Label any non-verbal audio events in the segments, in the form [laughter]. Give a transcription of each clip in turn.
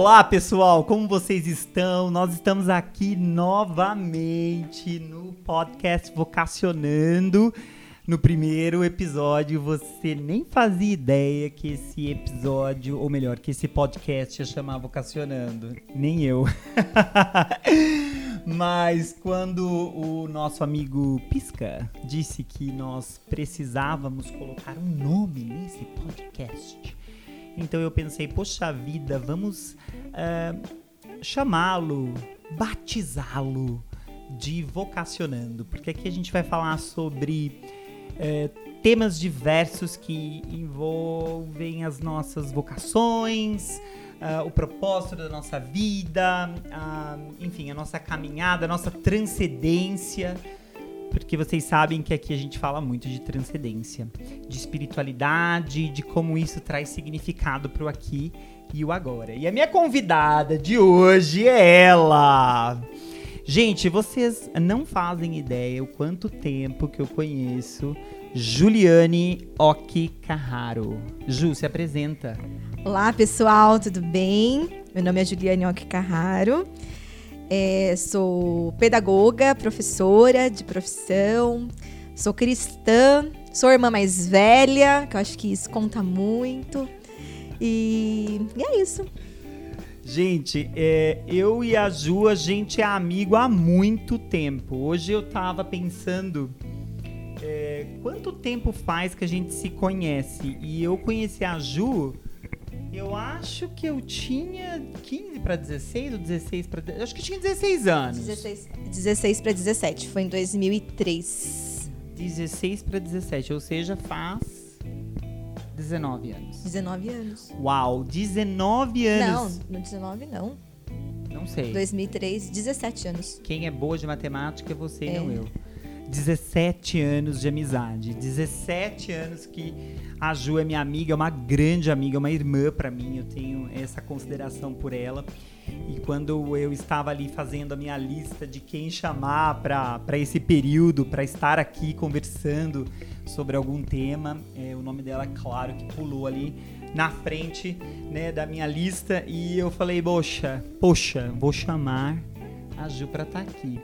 Olá, pessoal, como vocês estão? Nós estamos aqui novamente no podcast Vocacionando. No primeiro episódio, você nem fazia ideia que esse episódio, ou melhor, que esse podcast ia chamar Vocacionando. Nem eu. [laughs] Mas quando o nosso amigo Pisca disse que nós precisávamos colocar um nome nesse podcast, então eu pensei, poxa vida, vamos uh, chamá-lo, batizá-lo de Vocacionando, porque aqui a gente vai falar sobre uh, temas diversos que envolvem as nossas vocações, uh, o propósito da nossa vida, enfim, a nossa caminhada, a nossa transcendência porque vocês sabem que aqui a gente fala muito de transcendência, de espiritualidade, de como isso traz significado para o aqui e o agora. E a minha convidada de hoje é ela. Gente, vocês não fazem ideia o quanto tempo que eu conheço Juliane Oki Carraro. Ju, se apresenta. Olá, pessoal, tudo bem? Meu nome é Juliane Oki Carraro. É, sou pedagoga, professora de profissão, sou cristã, sou irmã mais velha, que eu acho que isso conta muito. E, e é isso. Gente, é, eu e a Ju, a gente é amigo há muito tempo. Hoje eu tava pensando é, quanto tempo faz que a gente se conhece. E eu conheci a Ju eu acho que eu tinha 15 para 16 ou 16 para. Acho que tinha 16 anos. 16, 16 para 17. Foi em 2003. 16 para 17, ou seja, faz 19 anos. 19 anos. Uau, 19 anos. Não, no 19 não. Não sei. 2003, 17 anos. Quem é boa de matemática é você e é. não eu. 17 anos de amizade. 17 anos que a Ju é minha amiga, é uma grande amiga, uma irmã para mim. Eu tenho essa consideração por ela. E quando eu estava ali fazendo a minha lista de quem chamar para esse período, para estar aqui conversando sobre algum tema, é, o nome dela, claro, que pulou ali na frente né, da minha lista. E eu falei, poxa, poxa, vou chamar a Ju para estar tá aqui.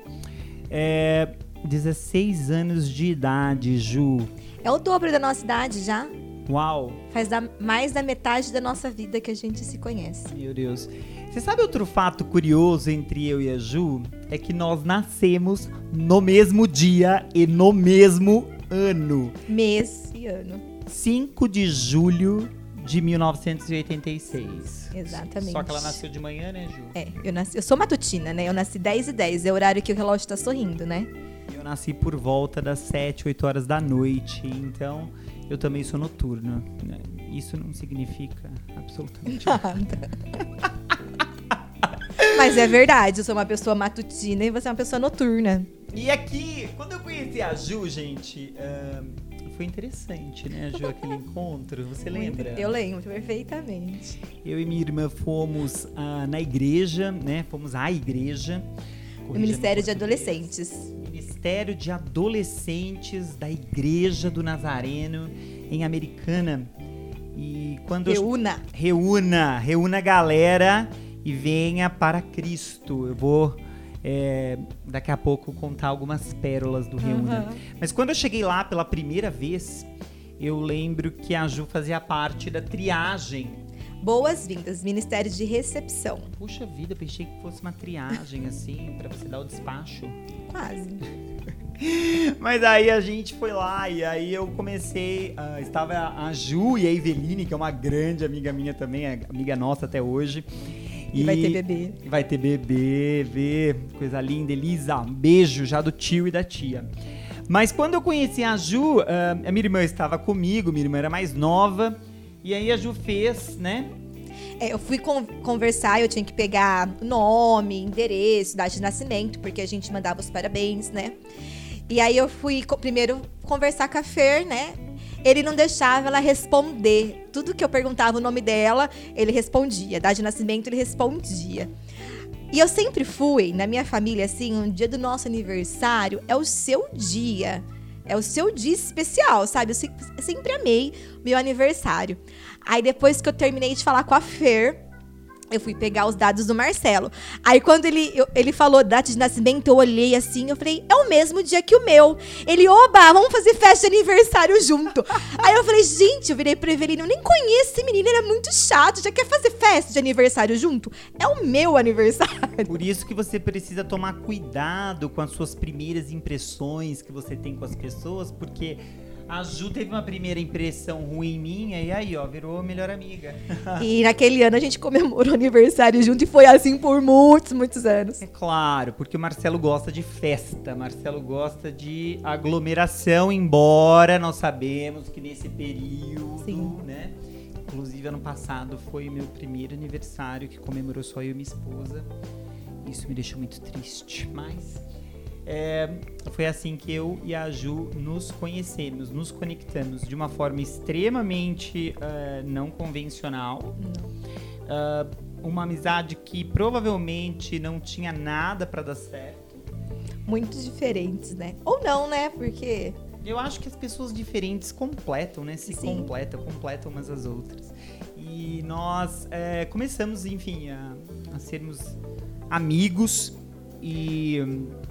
É, 16 anos de idade, Ju. É o dobro da nossa idade já. Uau! Faz da, mais da metade da nossa vida que a gente se conhece. Meu Deus. Você sabe outro fato curioso entre eu e a Ju? É que nós nascemos no mesmo dia e no mesmo ano. Mês e ano. 5 de julho de 1986. Exatamente. Só que ela nasceu de manhã, né, Ju? É, eu, nasci, eu sou matutina, né? Eu nasci 10 e 10, é o horário que o relógio tá sorrindo, né? Eu nasci por volta das 7, 8 horas da noite, então eu também sou noturno. Isso não significa absolutamente [laughs] nada. Mas é verdade, eu sou uma pessoa matutina e você é uma pessoa noturna. E aqui, quando eu conheci a Ju, gente, uh, foi interessante, né, Ju, aquele [laughs] encontro. Você lembra? Eu lembro perfeitamente. Eu e minha irmã fomos uh, na igreja, né? Fomos à igreja. No Ministério de Adolescentes. Ministério de Adolescentes da Igreja do Nazareno em Americana. E quando reúna, eu... reúna, reúna a galera e venha para Cristo. Eu vou é, daqui a pouco contar algumas pérolas do Reúna. Uhum. Mas quando eu cheguei lá pela primeira vez, eu lembro que a Ju fazia parte da triagem Boas-vindas, Ministério de Recepção. Puxa vida, pensei que fosse uma triagem assim, [laughs] para você dar o despacho. Quase. [laughs] Mas aí a gente foi lá e aí eu comecei. Uh, estava a Ju e a Eveline, que é uma grande amiga minha também, amiga nossa até hoje. E, e vai ter bebê. Vai ter bebê, ver, coisa linda. Elisa, um beijo já do tio e da tia. Mas quando eu conheci a Ju, uh, a minha irmã estava comigo, minha irmã era mais nova. E aí a Ju fez, né? É, eu fui con conversar, eu tinha que pegar nome, endereço, data de nascimento, porque a gente mandava os parabéns, né? E aí eu fui co primeiro conversar com a Fer, né? Ele não deixava ela responder. Tudo que eu perguntava o nome dela, ele respondia. Data de nascimento, ele respondia. E eu sempre fui, na minha família, assim, um dia do nosso aniversário é o seu dia. É o seu dia especial, sabe? Eu sempre amei meu aniversário. Aí depois que eu terminei de falar com a Fer, eu fui pegar os dados do Marcelo. Aí quando ele, eu, ele falou data de nascimento, eu olhei assim, eu falei, é o mesmo dia que o meu. Ele, oba, vamos fazer festa de aniversário junto. [laughs] Aí eu falei, gente, eu virei pro Evelino, eu nem conheço esse menino, ele é muito chato, já quer fazer festa de aniversário junto? É o meu aniversário. Por isso que você precisa tomar cuidado com as suas primeiras impressões que você tem com as pessoas, porque a Ju teve uma primeira impressão ruim minha e aí, ó, virou melhor amiga. [laughs] E naquele ano a gente comemorou o aniversário junto e foi assim por muitos, muitos anos. É claro, porque o Marcelo gosta de festa, Marcelo gosta de aglomeração, embora nós sabemos que nesse período, Sim. né? Inclusive ano passado foi o meu primeiro aniversário que comemorou só eu e minha esposa. Isso me deixou muito triste, mas é, foi assim que eu e a Ju nos conhecemos, nos conectamos de uma forma extremamente eh, não convencional. Ah, uma amizade que provavelmente não tinha nada pra dar certo. Muito diferentes, né? Ou não, né? Porque Eu acho que as pessoas diferentes completam, né? Se Sim. completam, completam umas às outras. E nós eh, começamos, enfim, a, a sermos amigos e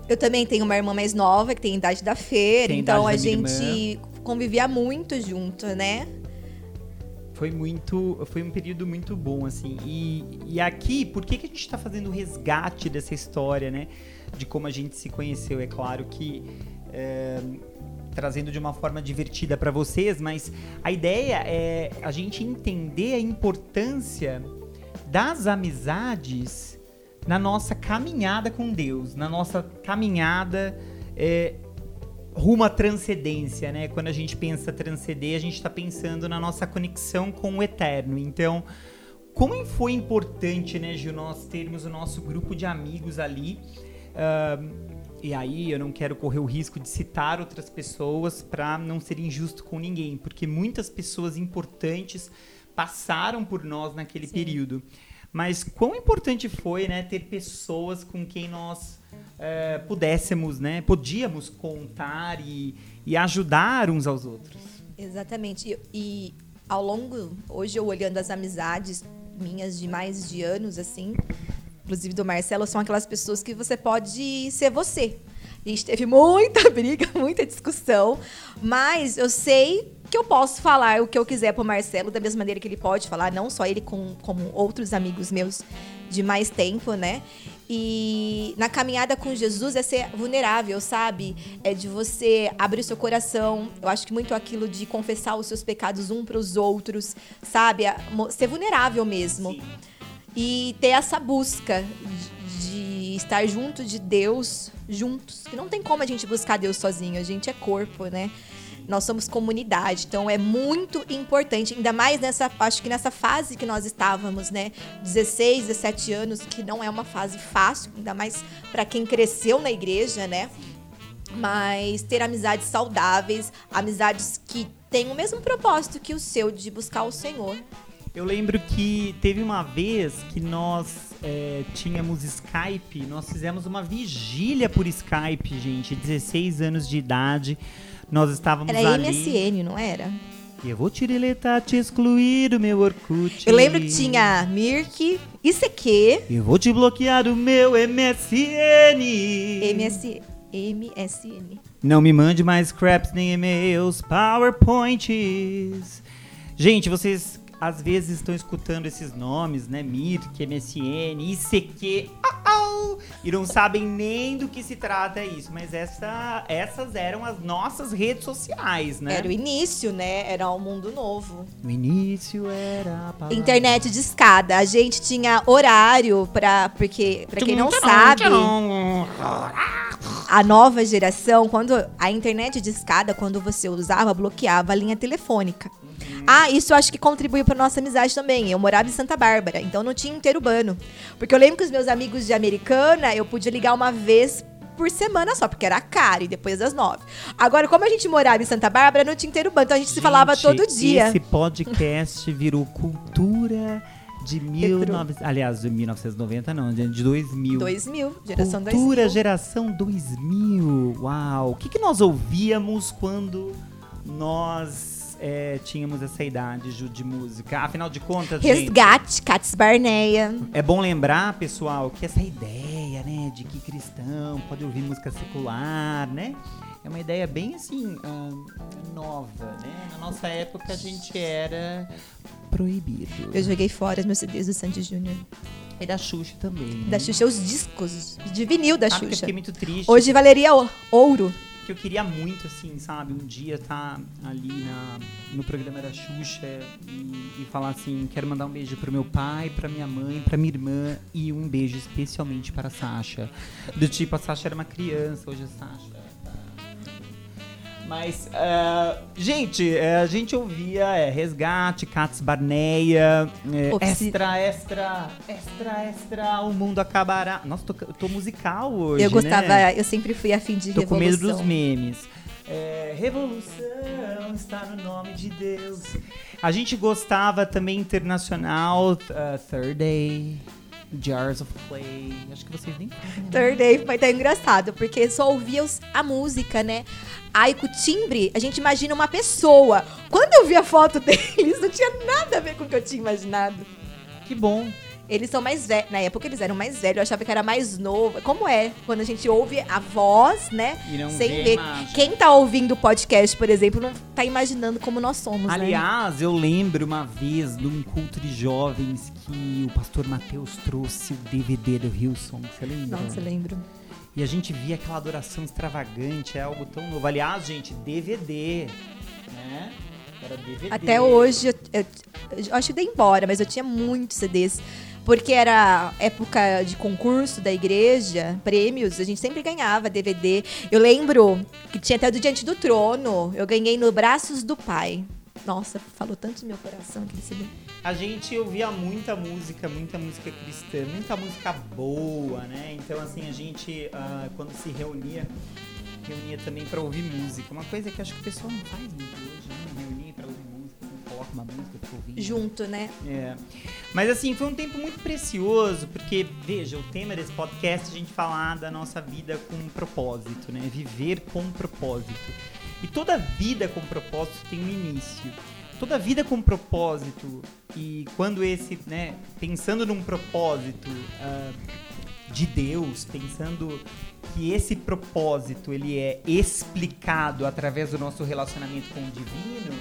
eu também tenho uma irmã mais nova que tem a idade da feira, Tem a então a minha gente convivia muito junto, né? Foi muito. Foi um período muito bom, assim. E, e aqui, por que, que a gente tá fazendo o resgate dessa história, né? De como a gente se conheceu. É claro que. é, trazendo de uma forma divertida para vocês, mas a ideia é a gente entender a importância das amizades na nossa caminhada com Deus, na nossa caminhada é, rumo à transcendência, né? Quando a gente pensa transcender, a gente está pensando na nossa conexão com o eterno. Então, como foi importante, né, Gil, nós termos o nosso grupo de amigos ali. Ahn, e aí eu não quero correr o risco de citar outras pessoas para não ser injusto com ninguém, porque muitas pessoas importantes passaram por nós naquele Sim. período. Mas quão importante foi, né, ter pessoas com quem nós eh, pudéssemos, né, podíamos contar e, e ajudar uns aos outros. Exatamente. E, e ao longo, hoje eu olhando as amizades minhas de mais de anos, assim, inclusive do Marcelo, são aquelas pessoas que você pode ser você. A gente teve muita [laughs] briga, muita discussão, mas eu sei que eu posso falar o que eu quiser pro Marcelo da mesma maneira que ele pode falar, não só ele, com, como outros amigos meus de mais tempo, né? E na caminhada com Jesus é ser vulnerável, sabe? É de você abrir o seu coração. Eu acho que muito aquilo de confessar os seus pecados um para os outros, sabe? Ser vulnerável mesmo. Sim. E ter essa busca de, de estar junto de Deus, juntos. Que não tem como a gente buscar Deus sozinho, a gente é corpo, né? Nós somos comunidade, então é muito importante, ainda mais nessa, acho que nessa fase que nós estávamos, né? 16, 17 anos, que não é uma fase fácil, ainda mais para quem cresceu na igreja, né? Mas ter amizades saudáveis, amizades que têm o mesmo propósito que o seu de buscar o Senhor. Eu lembro que teve uma vez que nós é, tínhamos Skype, nós fizemos uma vigília por Skype, gente, 16 anos de idade. Nós estávamos Era ali. MSN, não era? Eu vou te deletar, te excluir do meu Orkut. Eu lembro que tinha Mirk, ICQ, Eu vou te bloquear do meu MSN. MS, MSN. Não me mande mais scraps nem e-mails, PowerPoints. Gente, vocês às vezes estão escutando esses nomes, né? Mirk, MSN, ICQ, au, au, e não sabem nem do que se trata isso. Mas essa, essas eram as nossas redes sociais, né? Era o início, né? Era um mundo novo. No início era a. Internet de escada. A gente tinha horário pra. Porque, pra quem não sabe, a nova geração, quando a internet de escada, quando você usava, bloqueava a linha telefônica. Ah, isso eu acho que contribuiu pra nossa amizade também. Eu morava em Santa Bárbara, então não tinha interurbano. Porque eu lembro que os meus amigos de Americana, eu podia ligar uma vez por semana só, porque era caro, e depois das nove. Agora, como a gente morava em Santa Bárbara, não tinha interurbano, então a gente, se falava Gente, todo dia. Esse podcast [laughs] virou cultura de 19... Aliás, de 1990 não, de 2000. 2000, geração Cultura 2000. geração 2000. Uau! O que, que nós ouvíamos quando nós nós é, tínhamos essa idade, Ju, de música. Afinal de contas, Resgate, Cats Barneia. é bom lembrar, pessoal, que essa ideia, né, de que cristão pode ouvir música secular, né? É uma ideia bem assim, ah, nova, né? Na nossa época a gente era proibido. Eu joguei fora os meus CDs do Sandy Júnior. E da Xuxa também. né? Da Xuxa, os discos de vinil da Sabe que eu Xuxa. fiquei muito triste. Hoje valeria ouro. Que eu queria muito, assim, sabe, um dia estar ali na, no programa da Xuxa e, e falar assim, quero mandar um beijo pro meu pai, pra minha mãe, pra minha irmã e um beijo especialmente para a Sasha. Do tipo, a Sasha era uma criança, hoje a Sasha tá... Mas, ah, gente, eh, a gente ouvia é, Resgate, Cats Barneia, é, Extra, Extra, Extra, Extra, o mundo acabará. Nossa, tô, eu tô musical hoje, eu gostava, né? eu sempre fui afim de Tô com medo dos memes. É, revolução está no nome de Deus. A gente gostava também internacional, uh, Third Day, Jars of Clay. Acho que vocês nem Third Day foi até engraçado, porque só ouvia os- a música, né? Aí com o timbre, a gente imagina uma pessoa. Quando eu vi a foto [laughs] deles, não tinha nada a ver com o que eu tinha imaginado. Que bom. Eles são mais velhos. Na época eles eram mais velhos, eu achava que era mais novo. Como é? Quando a gente ouve a voz, né? E não sem ver. Quem tá ouvindo o podcast, por exemplo, não tá imaginando como nós somos, né? Aliás, eu lembro uma vez de um culto de jovens que o pastor Mateus trouxe o DVD do Hilson. Você lembra? Nossa, lembro. E a gente via aquela adoração extravagante, é algo tão novo. Aliás, gente, DVD, né? Era DVD. Até hoje, eu, eu- eu acho que dei embora, mas eu tinha muitos CDs. Porque era época de concurso da igreja, prêmios, a gente sempre ganhava DVD. Eu lembro que tinha até do Diante do Trono. Eu ganhei no Braços do Pai. Nossa, falou tanto no meu coração aquele CD. A gente ouvia muita música, muita música cristã, muita música boa, né? Então, assim, a gente, ah, quando se reunia, reunia também pra ouvir música. Uma coisa que acho que o pessoal não faz muito hoje, né? Música, coloca uma música pra ouvir. Junto, né? É. Mas assim, foi um tempo muito precioso, porque, veja, o tema desse podcast é a gente falar da nossa vida com um propósito, né? Viver com propósito. E toda vida com propósito tem um início. Toda vida com propósito, e quando esse, né, pensando num propósito ah, de Deus, pensando que esse propósito ele é explicado através do nosso relacionamento com o divino,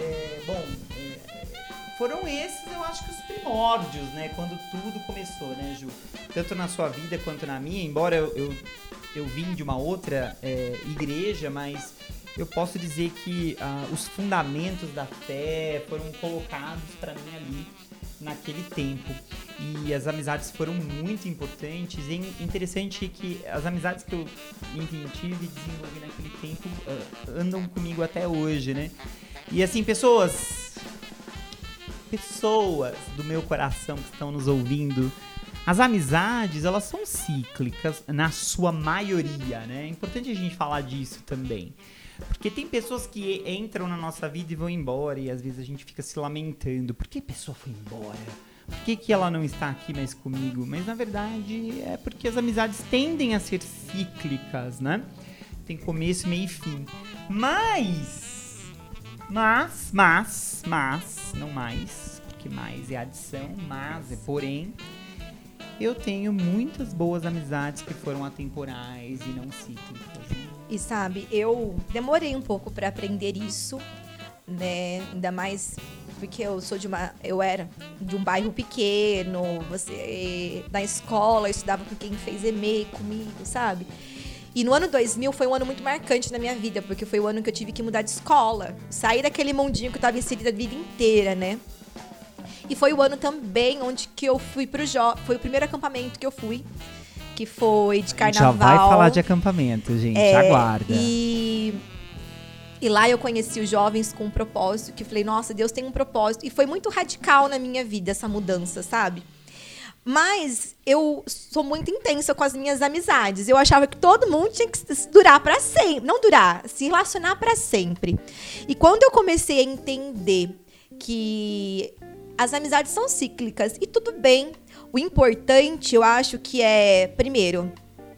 é, bom, é, foram esses, eu acho que os primórdios, né? Quando tudo começou, né, Ju? Tanto na sua vida quanto na minha, embora eu, eu, eu vim de uma outra é, igreja, mas eu posso dizer que ah, os fundamentos da fé foram colocados para mim ali naquele tempo. E as amizades foram muito importantes. E é interessante que as amizades que eu enfim, tive e desenvolvi naquele tempo ah, andam comigo até hoje, né? E assim, pessoas, pessoas do meu coração que estão nos ouvindo, as amizades, elas são cíclicas na sua maioria, né? É importante a gente falar disso também. Porque tem pessoas que entram na nossa vida e vão embora, e às vezes a gente fica se lamentando. Por que a pessoa foi embora? Por que, que ela não está aqui mais comigo? Mas na verdade é porque as amizades tendem a ser cíclicas, né? Tem começo, meio e fim. Mas, mas, mas, mas, não mais, porque mais é adição, mas é porém. Eu tenho muitas boas amizades que foram atemporais e não né? E sabe, eu demorei um pouco pra aprender isso, né? Ainda mais porque eu sou de uma, eu era de um bairro pequeno, você na escola eu estudava com quem fez EMEI comigo, sabe? E no ano 2000 foi um ano muito marcante na minha vida, porque foi o ano que eu tive que mudar de escola, sair daquele mundinho que eu tava inserida a vida inteira, né? E foi o ano também onde que eu fui pro jo foi o primeiro acampamento que eu fui, que foi de carnaval. já vai falar de acampamento, gente. É, Aguarda. E, e lá eu conheci os jovens com um propósito, que eu falei, nossa, Deus tem um propósito. E foi muito radical na minha vida essa mudança, sabe? Mas eu sou muito intensa com as minhas amizades. Eu achava que todo mundo tinha que durar pra sempre. Não durar, se relacionar pra sempre. E quando eu comecei a entender que as amizades são cíclicas e tudo bem. O importante, eu acho que é, primeiro,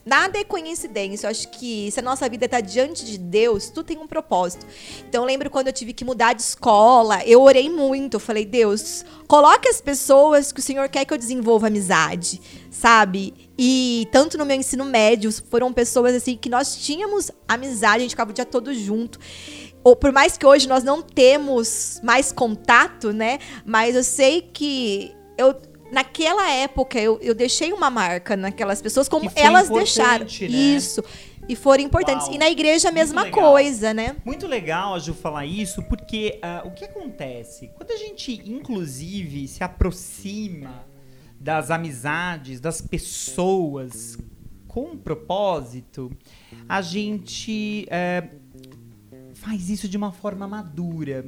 nada é coincidência. Eu acho que se a nossa vida está diante de Deus, tudo tem um propósito. Então eu lembro quando eu tive que mudar de escola, eu orei muito. Eu falei, Deus, coloque as pessoas que o Senhor quer que eu desenvolva amizade, sabe? E tanto no meu ensino médio, foram pessoas assim que nós tínhamos amizade, a gente ficava o dia todo junto ou por mais que hoje nós não temos mais contato, né? Mas eu sei que eu naquela época eu, eu deixei uma marca naquelas pessoas como elas deixaram. Né? Isso. E foram importantes. Uau. E na igreja a mesma coisa, né? Muito legal a Ju falar isso, porque uh, o que acontece? Quando a gente, inclusive, se aproxima das amizades, das pessoas com propósito, a gente uh, faz isso de uma forma madura.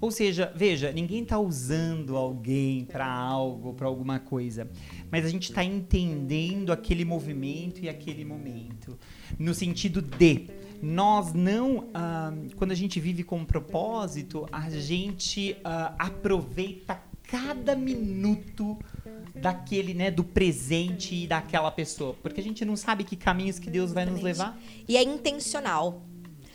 Ou seja, veja, ninguém está usando alguém para algo, para alguma coisa, mas a gente está entendendo aquele movimento e aquele momento, no sentido de nós não, ah, quando a gente vive com um propósito, a gente ah, aproveita cada minuto daquele, né, do presente e daquela pessoa, porque a gente não sabe que caminhos que Deus vai nos levar. E é intencional.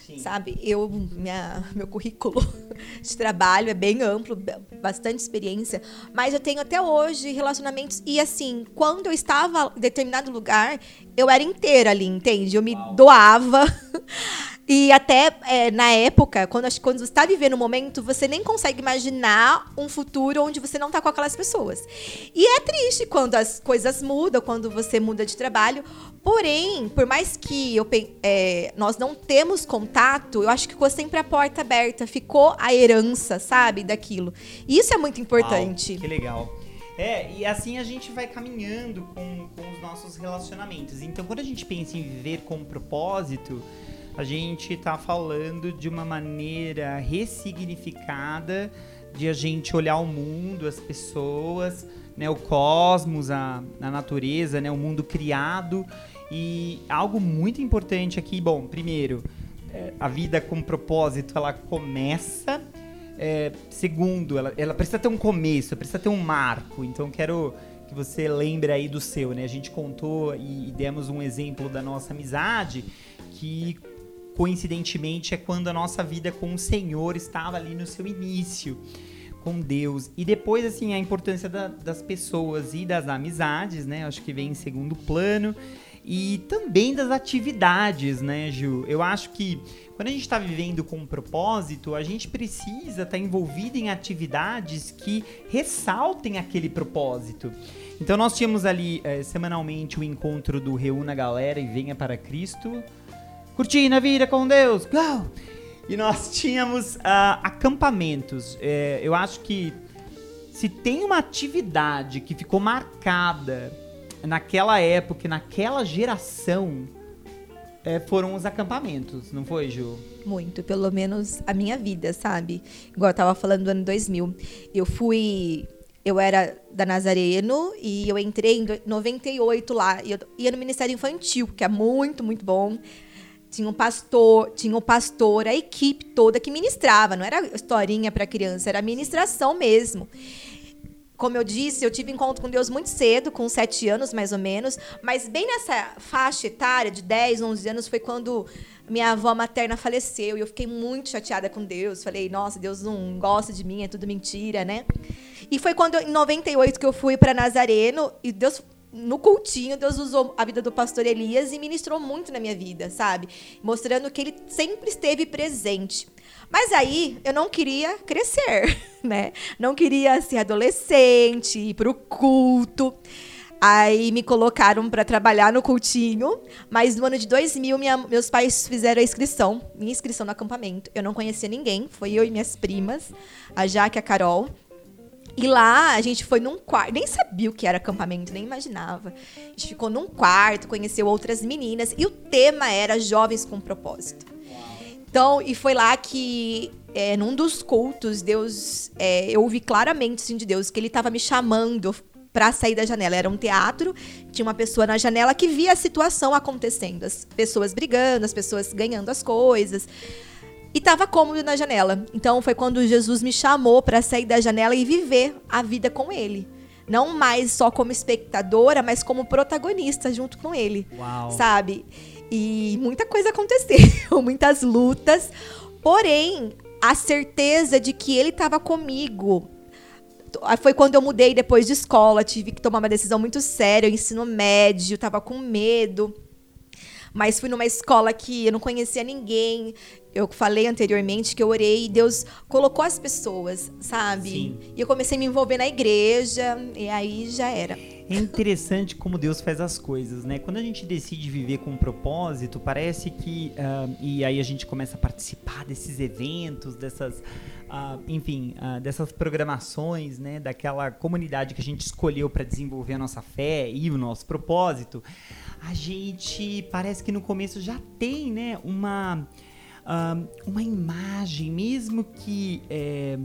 Sim. Sabe? Eu, minha, meu currículo [laughs] de trabalho é bem amplo, bastante experiência, mas eu tenho até hoje relacionamentos. E assim, quando eu estava em determinado lugar, eu era inteira ali, entende? Eu me Uau. doava. [laughs] E até é, na época, quando, quando você está vivendo um momento, você nem consegue imaginar um futuro onde você não está com aquelas pessoas. E é triste quando as coisas mudam, quando você muda de trabalho. Porém, por mais que eu, é, nós não temos contato, eu acho que ficou sempre a porta aberta, ficou a herança, sabe, daquilo. E isso é muito importante. Uau, que legal. É, e assim a gente vai caminhando com, com os nossos relacionamentos. Então, quando a gente pensa em viver com propósito, a gente está falando de uma maneira ressignificada de a gente olhar o mundo, as pessoas, né, o cosmos, a, a natureza, né, o mundo criado. E algo muito importante aqui, bom, primeiro, é, a vida com propósito, ela começa. É, segundo, ela, ela precisa ter um começo, precisa ter um marco. Então, quero que você lembre aí do seu, né? A gente contou e, e demos um exemplo da nossa amizade que coincidentemente é quando a nossa vida com o Senhor estava ali no seu início com Deus. E depois, assim, a importância da, das pessoas e das amizades, né? Acho que vem em segundo plano. E também das atividades, né, Gil? Eu acho que quando a gente está vivendo com um propósito, a gente precisa estar tá envolvido em atividades que ressaltem aquele propósito. Então, nós tínhamos ali é, semanalmente o encontro do Reúna Galera e Venha para Cristo curtindo a vida com Deus. Go! E nós tínhamos uh, acampamentos. É, eu acho que se tem uma atividade que ficou marcada naquela época, naquela geração, é, foram os acampamentos, não foi, Ju? Muito, pelo menos a minha vida, sabe? Igual eu tava falando do ano 2000. Eu fui. Eu era da Nazareno e eu entrei em 98 lá. E eu ia no Ministério Infantil, que é muito, muito bom. Tinha um pastor, tinha um pastor, a equipe toda que ministrava, não era historinha para criança, era ministração mesmo. Como eu disse, eu tive encontro com Deus muito cedo, com sete anos mais ou menos, mas bem nessa faixa etária de 10, 11 anos foi quando minha avó materna faleceu e eu fiquei muito chateada com Deus. Falei, nossa, Deus não gosta de mim, é tudo mentira, né? E foi quando, em 98, que eu fui para Nazareno e Deus no cultinho, Deus usou a vida do pastor Elias e ministrou muito na minha vida, sabe? Mostrando que ele sempre esteve presente. Mas aí eu não queria crescer, [laughs] né? Não queria ser adolescente, ir pro culto. Aí me colocaram para trabalhar no cultinho, mas no ano de 2000 minha, meus pais fizeram a inscrição, minha inscrição no acampamento. Eu não conhecia ninguém, foi eu e minhas primas, a Jaque e a Carol. E lá a gente foi num quarto, nem sabia o que era acampamento, nem imaginava. A gente ficou num quarto, conheceu outras meninas e o tema era jovens com propósito. Então, e foi lá que é, num dos cultos, Deus, é, eu ouvi claramente assim, de Deus que ele estava me chamando para sair da janela. Era um teatro, tinha uma pessoa na janela que via a situação acontecendo, as pessoas brigando, as pessoas ganhando as coisas e estava cômodo na janela. Então foi quando Jesus me chamou para sair da janela e viver a vida com ele. Não mais só como espectadora, mas como protagonista junto com ele. Uau. Sabe? E muita coisa aconteceu, [laughs] muitas lutas. Porém, a certeza de que ele estava comigo. Foi quando eu mudei depois de escola, tive que tomar uma decisão muito séria, ensino médio, tava com medo mas fui numa escola que eu não conhecia ninguém. Eu falei anteriormente que eu orei e Deus colocou as pessoas, sabe? Sim. E eu comecei a me envolver na igreja e aí já era. É interessante como Deus faz as coisas, né? Quando a gente decide viver com um propósito, parece que. Uh, e aí a gente começa a participar desses eventos, dessas. Uh, enfim, uh, dessas programações, né? Daquela comunidade que a gente escolheu para desenvolver a nossa fé e o nosso propósito a gente parece que no começo já tem, né, uma, uma imagem, mesmo que é,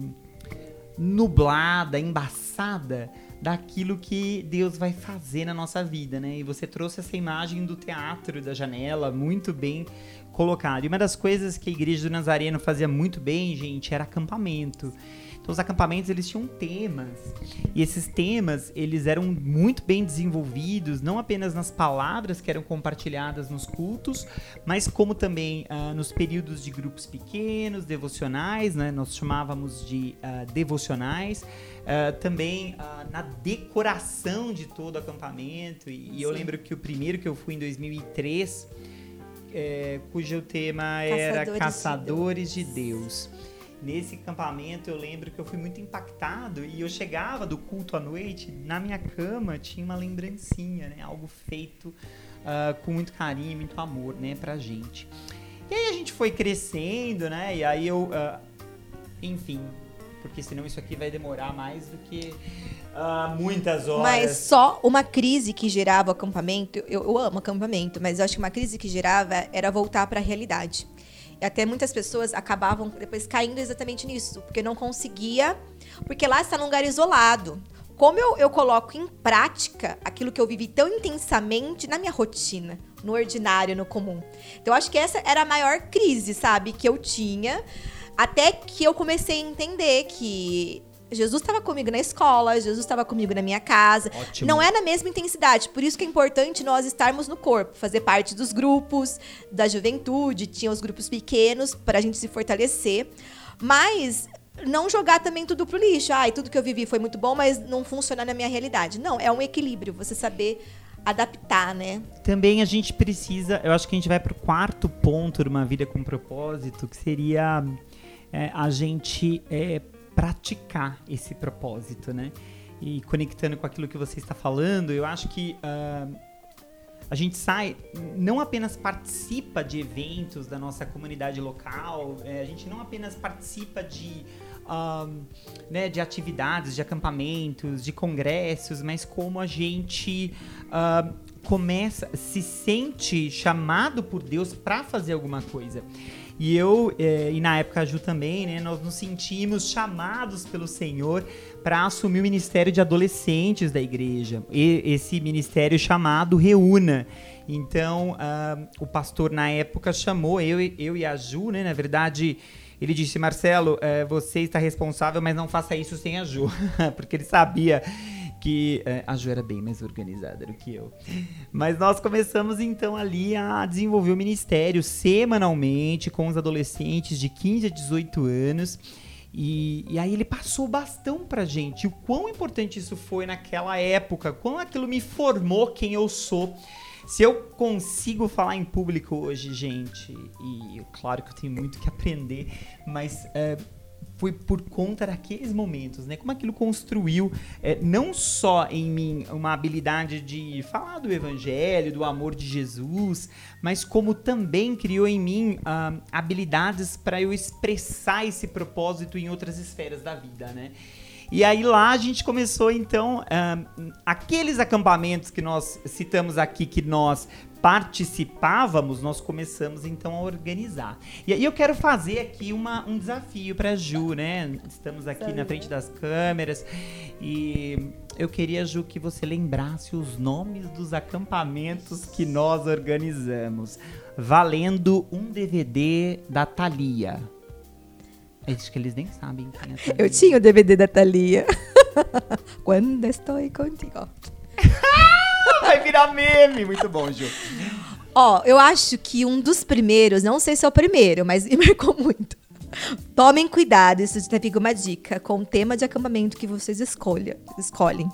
nublada, embaçada, daquilo que Deus vai fazer na nossa vida, né? E você trouxe essa imagem do teatro da janela muito bem colocada. E uma das coisas que a igreja do Nazareno fazia muito bem, gente, era acampamento. Então os acampamentos eles tinham temas e esses temas eles eram muito bem desenvolvidos, não apenas nas palavras que eram compartilhadas nos cultos, mas como também uh, nos períodos de grupos pequenos, devocionais, né? Nós chamávamos de uh, devocionais. Uh, também na decoração de todo o acampamento. E, e eu lembro que o primeiro que eu fui em 2003, é, cujo tema era Caçadores, Caçadores de Deus. De Deus nesse acampamento eu lembro que eu fui muito impactado e eu chegava do culto à noite, na minha cama tinha uma lembrancinha, né? Algo feito uh, com muito carinho, muito amor, né, pra gente. E aí a gente foi crescendo, né? E aí eu, uh, enfim, porque senão isso aqui vai demorar mais do que uh, muitas horas. Mas só uma crise que gerava o acampamento, eu, eu amo acampamento, mas eu acho que uma crise que gerava era voltar para a realidade. E até muitas pessoas acabavam depois caindo exatamente nisso, porque não conseguia, porque lá está num lugar isolado. Como eu, eu coloco em prática aquilo que eu vivi tão intensamente na minha rotina, no ordinário, no comum. Então, eu acho que essa era a maior crise, sabe, que eu tinha, até que eu comecei a entender que Jesus estava comigo na escola, Jesus estava comigo na minha casa. Ótimo. Não é na mesma intensidade. Por isso que é importante nós estarmos no corpo, fazer parte dos grupos da juventude, tinha os grupos pequenos para a gente se fortalecer. Mas não jogar também tudo pro lixo. Ai, tudo que eu vivi foi muito bom, mas não funciona na minha realidade. Não, é um equilíbrio, você saber adaptar, né? Também a gente precisa, eu acho que a gente vai pro quarto ponto de uma vida com propósito, que seria é, a gente é, praticar esse propósito, né? E conectando com aquilo que você está falando, eu acho que uh, a gente sai, não apenas participa de eventos da nossa comunidade local, é, a gente não apenas participa de, uh, né, de atividades, de acampamentos, de congressos, mas como a gente uh, começa, se sente chamado por Deus para fazer alguma coisa. E eu, é, e na época a Ju também, né, nós nos sentimos chamados pelo Senhor para assumir o ministério de adolescentes da igreja. E, esse ministério chamado Reúna. Então, uh, o pastor na época chamou eu, eu e a Ju, né, na verdade. Ele disse, Marcelo, é, você está responsável, mas não faça isso sem a Ju. [laughs] Porque ele sabia que é, a Ju era bem mais organizada do que eu. Mas nós começamos então ali a desenvolver o ministério semanalmente com os adolescentes de 15 a 18 anos. E, e, aí ele passou o bastão pra gente. O quão importante isso foi naquela época, quão aquilo me formou quem eu sou. Se eu consigo falar em público hoje, gente, e claro que eu tenho muito que aprender, mas é, foi por conta daqueles momentos, né? Como aquilo construiu é, não só em mim uma habilidade de falar do evangelho, do amor de Jesus, mas como também criou em mim ah, habilidades para eu expressar esse propósito em outras esferas da vida, né? E aí lá a gente começou então aqueles acampamentos que nós citamos aqui que nós participávamos, nós começamos então a organizar. E aí eu quero fazer aqui uma, um desafio para Ju, né? Estamos aqui na frente das câmeras e eu queria, Ju, que você lembrasse os nomes dos acampamentos que nós organizamos, valendo um DVD da Thalia. Acho que eles nem sabem quem é Eu tinha o DVD da Thalia. [laughs] Quando estou contigo. [laughs] Vai virar meme. Muito bom, Ju. Ó, eu acho que um dos primeiros, não sei se é o primeiro, mas me marcou muito. Tomem cuidado, isso já fica uma dica, com o tema de acampamento que vocês escolha, escolhem.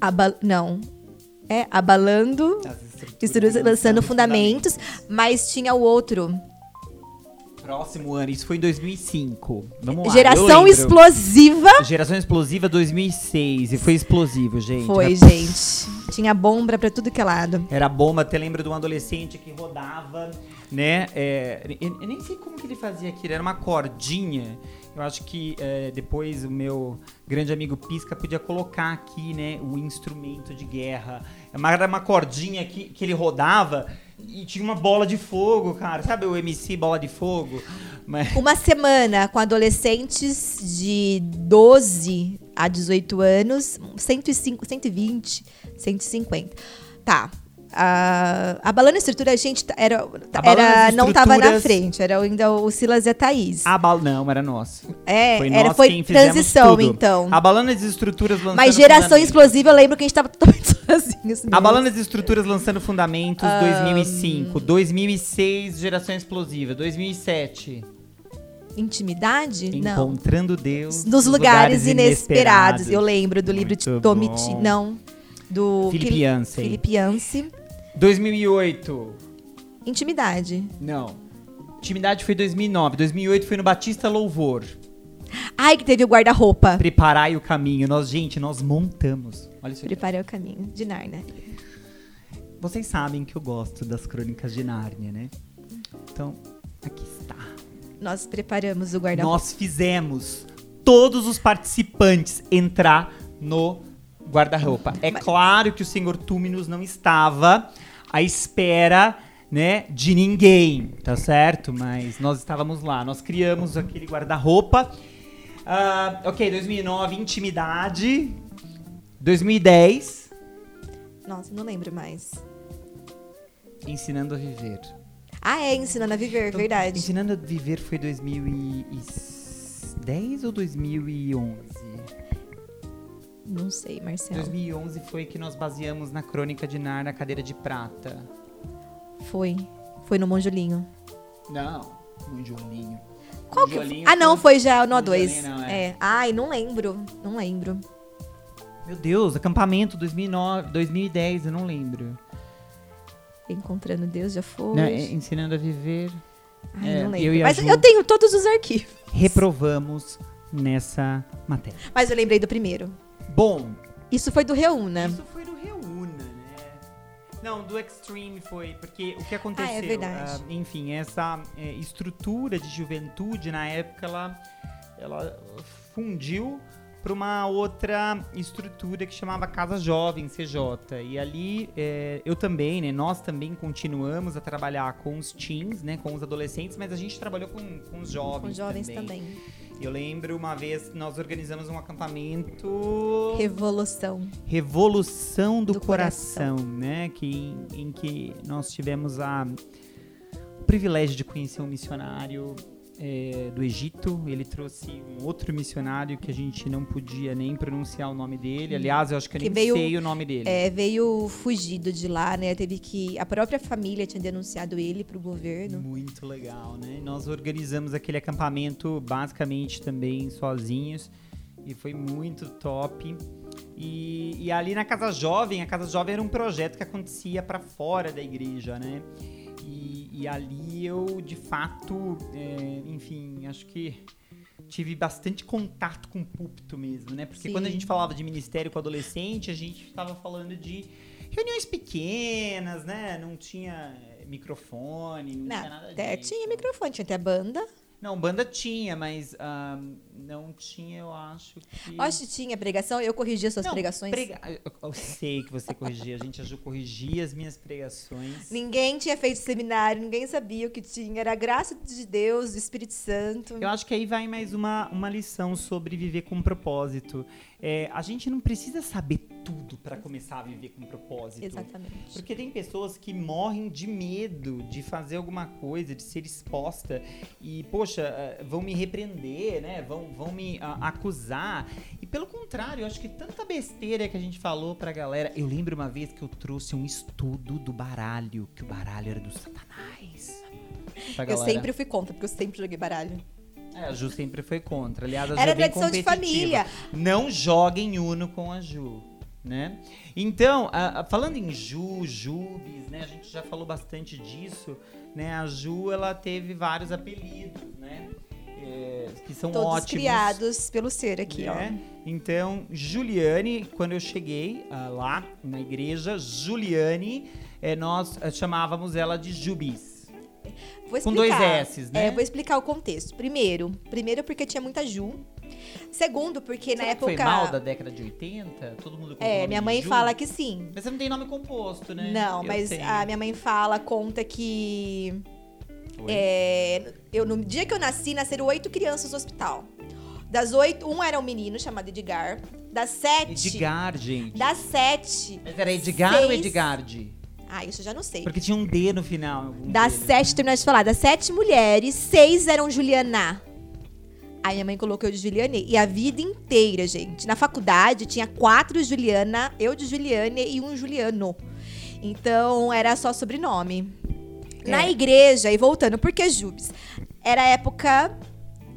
Aba não. É, abalando, As estruturas estruturas, lançando fundamentos, mas tinha o outro. Próximo ano, isso foi em 2005. Vamos lá. Geração explosiva. Geração Explosiva 2006. E foi explosivo, gente. Foi, gente. Tinha bomba pra tudo que é lado. Era bomba, até lembro de um adolescente que rodava, né? é, eu, eu nem sei como que ele fazia aquilo, era uma cordinha. Eu acho que é, depois o meu grande amigo Pisca podia colocar aqui, né, o instrumento de guerra. Mas Era uma cordinha que, que ele rodava e tinha uma bola de fogo, cara. Sabe o MC Bola de Fogo? Mas, [laughs] Uma semana com adolescentes de 12 a 18 anos, 105, 120, 150. Tá. A, a Balana Estrutura, a gente tá- era, Balana era não tava na frente, era ainda o Silas e a Thaís. a bala não, era nosso. é, Foi era, foi transição, então. A Balanas e Estruturas lançando Mas geração explosiva, eu lembro que a gente tava totalmente [laughs] sozinhos. A mesmo. Balanas e Estruturas lançando Fundamentos 2005, 2006 Geração Explosiva, 2007 Intimidade? Não. Encontrando Deus Nos lugares, inesperados. Eu lembro do livro de Muito bom. Não. Do Filipe Fili- Yancey. Filipe Yancey. 2008 Intimidade. Não Intimidade foi 2009 2008 foi no Batista Louvor Ai, que teve o guarda-roupa. Preparai o caminho Nós, gente, nós montamos Olha isso aqui Preparei o caminho de Narnia. Vocês sabem que eu gosto das crônicas de Nárnia, né? Então, aqui está Nós preparamos o guarda-roupa. nós fizemos todos os participantes entrar no guarda-roupa. É claro que o senhor Túminos não estava à espera, né, de ninguém, tá certo? Mas nós estávamos lá, nós criamos aquele guarda-roupa. Ah, ok, 2009, intimidade. 2010, Nossa, não lembro mais. ensinando a viver. Ah, é, ensinando a viver, Então, verdade. Ensinando a viver foi 2010 ou 2011? Não sei, Marcelo. 2011 foi que nós baseamos na Crônica de Nar na cadeira de prata. Foi. Foi no Monjolinho. Não, Monjolinho. Qual que Monjolinho Ah, não, foi já no Monjolinho A2. não, é. é. Ai, não lembro. Não lembro. Meu Deus, acampamento 2009, 2010, eu não lembro. Encontrando Deus já foi. Não, é, ensinando a viver. Ai, é, não eu lembro. e a Mas Ju- eu tenho todos os arquivos. Reprovamos nessa matéria. Mas eu lembrei do primeiro. Bom, Isso foi do Reúna. Isso foi do Reúna, né? Não, do Extreme foi, porque o que aconteceu? Ah, é verdade. ah, enfim, essa é, estrutura de juventude, na época, ela, ela fundiu para uma outra estrutura que chamava Casa Jovem, CJ. E ali é, eu também, né? Nós também continuamos a trabalhar com os teens, né? Com os adolescentes, mas a gente trabalhou com, com os jovens. Com jovens também. Eu lembro uma vez nós organizamos um acampamento. Revolução. Revolução do, Do coração, né? Que, em, em que nós tivemos a, o privilégio de conhecer um missionário é, do Egito. Ele trouxe um outro missionário que a gente não podia nem pronunciar o nome dele. Aliás, eu acho que eu Que nem veio- sei o nome dele. É, veio fugido de lá, né? Teve que. A própria família tinha denunciado ele pro governo. Muito legal, né? Nós organizamos aquele acampamento basicamente também sozinhos e foi muito top. E, e ali na Casa Jovem, a Casa Jovem era um projeto que acontecia para fora da igreja, né? E, ali eu, de fato, é, enfim, acho que tive bastante contato com o púlpito mesmo, né? Porque Sim. quando a gente falava de ministério com adolescente, a gente estava falando de reuniões pequenas, né? Não tinha eh, microfone, não, tinha Não, nada até disso. tinha microfone, tinha até banda. Não, banda tinha, mas ah, não tinha, eu acho que... Acho que tinha pregação, eu corrigia suas Não, pregações. prega- eu, sei que você corrigia, a gente a Ju corrigia as minhas pregações. Ninguém tinha feito seminário, ninguém sabia o que tinha. Era a graça de Deus, do Espírito Santo. Eu acho que aí vai mais uma, uma lição sobre viver com propósito. É, a gente não precisa saber tudo para começar a viver com propósito. Exatamente. Porque tem pessoas que morrem de medo de fazer alguma coisa, de ser exposta e, poxa, eh, vão me repreender, né? Vão, vão me ah, acusar. E, pelo contrário, eu acho que tanta besteira que a gente falou pra galera. Eu lembro uma vez que eu trouxe um estudo do baralho, que o baralho era do Satanás. Eu sempre fui contra, porque eu sempre joguei baralho. É, a Ju sempre foi contra. Aliás, a Ju Era é tradição de família. Não joguem Uno com a Ju, né? Então, a- a- falando em Ju, Jubes, né? A gente já falou bastante disso, né? A Ju, ela teve vários apelidos, né? É, que são Todos ótimos. criados pelo ser aqui, né? Então, Juliane, quando eu cheguei ah, lá na igreja, Juliane, eh, nós eh, chamávamos ela de Jubis. ó. Vou Com dois explicar. S's, né? É, vou explicar o contexto. Primeiro, primeiro porque tinha muita Ju. Segundo, porque na Será que época. foi mal da década de 80? Todo mundo É, minha mãe Ju? fala que sim. Mas você não tem nome composto, né? Não, Eu mas tenho. a minha mãe fala, conta que. É, eu, no dia que eu nasci, nasceram oito crianças no hospital. Das oito, um era um menino chamado Edgar. Das sete. Edgar, gente. Das sete. Mas era Edgar ou seis- Edgarde? Ah, isso eu já não sei. Porque tinha um D no final. Das deles, sete, né? terminar de falar, das sete mulheres, seis eram Juliana. Aí minha mãe colocou eu de Juliane. E a vida inteira, gente. Na faculdade tinha quatro Juliana, eu de Juliane e um Juliano. Então era só sobrenome. Na É. igreja, e voltando, por que Jubes? Era a época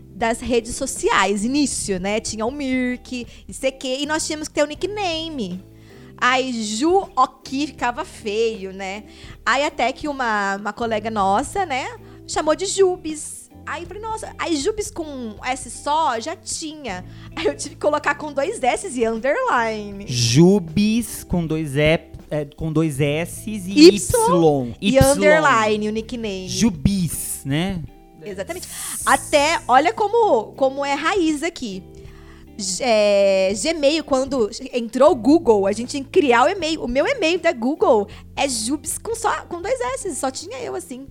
das redes sociais, início, né? Tinha o Mirk, ICQ, e nós tínhamos que ter um nickname. Aí Ju Oki ficava feio, né? Aí até que uma, uma colega nossa, né, chamou de Jubes. Aí eu falei, nossa, aí Jubes com S só já tinha. Aí eu tive que colocar com dois S e underline. Jubis com dois, e, é, com dois S e Y Y. E underline o nickname. Jubis, né? Exatamente. Até, olha como, como é raiz aqui. É, Gmail, quando entrou o Google, a gente tinha que criar o e-mail. O meu e-mail da Google é Jubes com, só, com dois S, só tinha eu assim.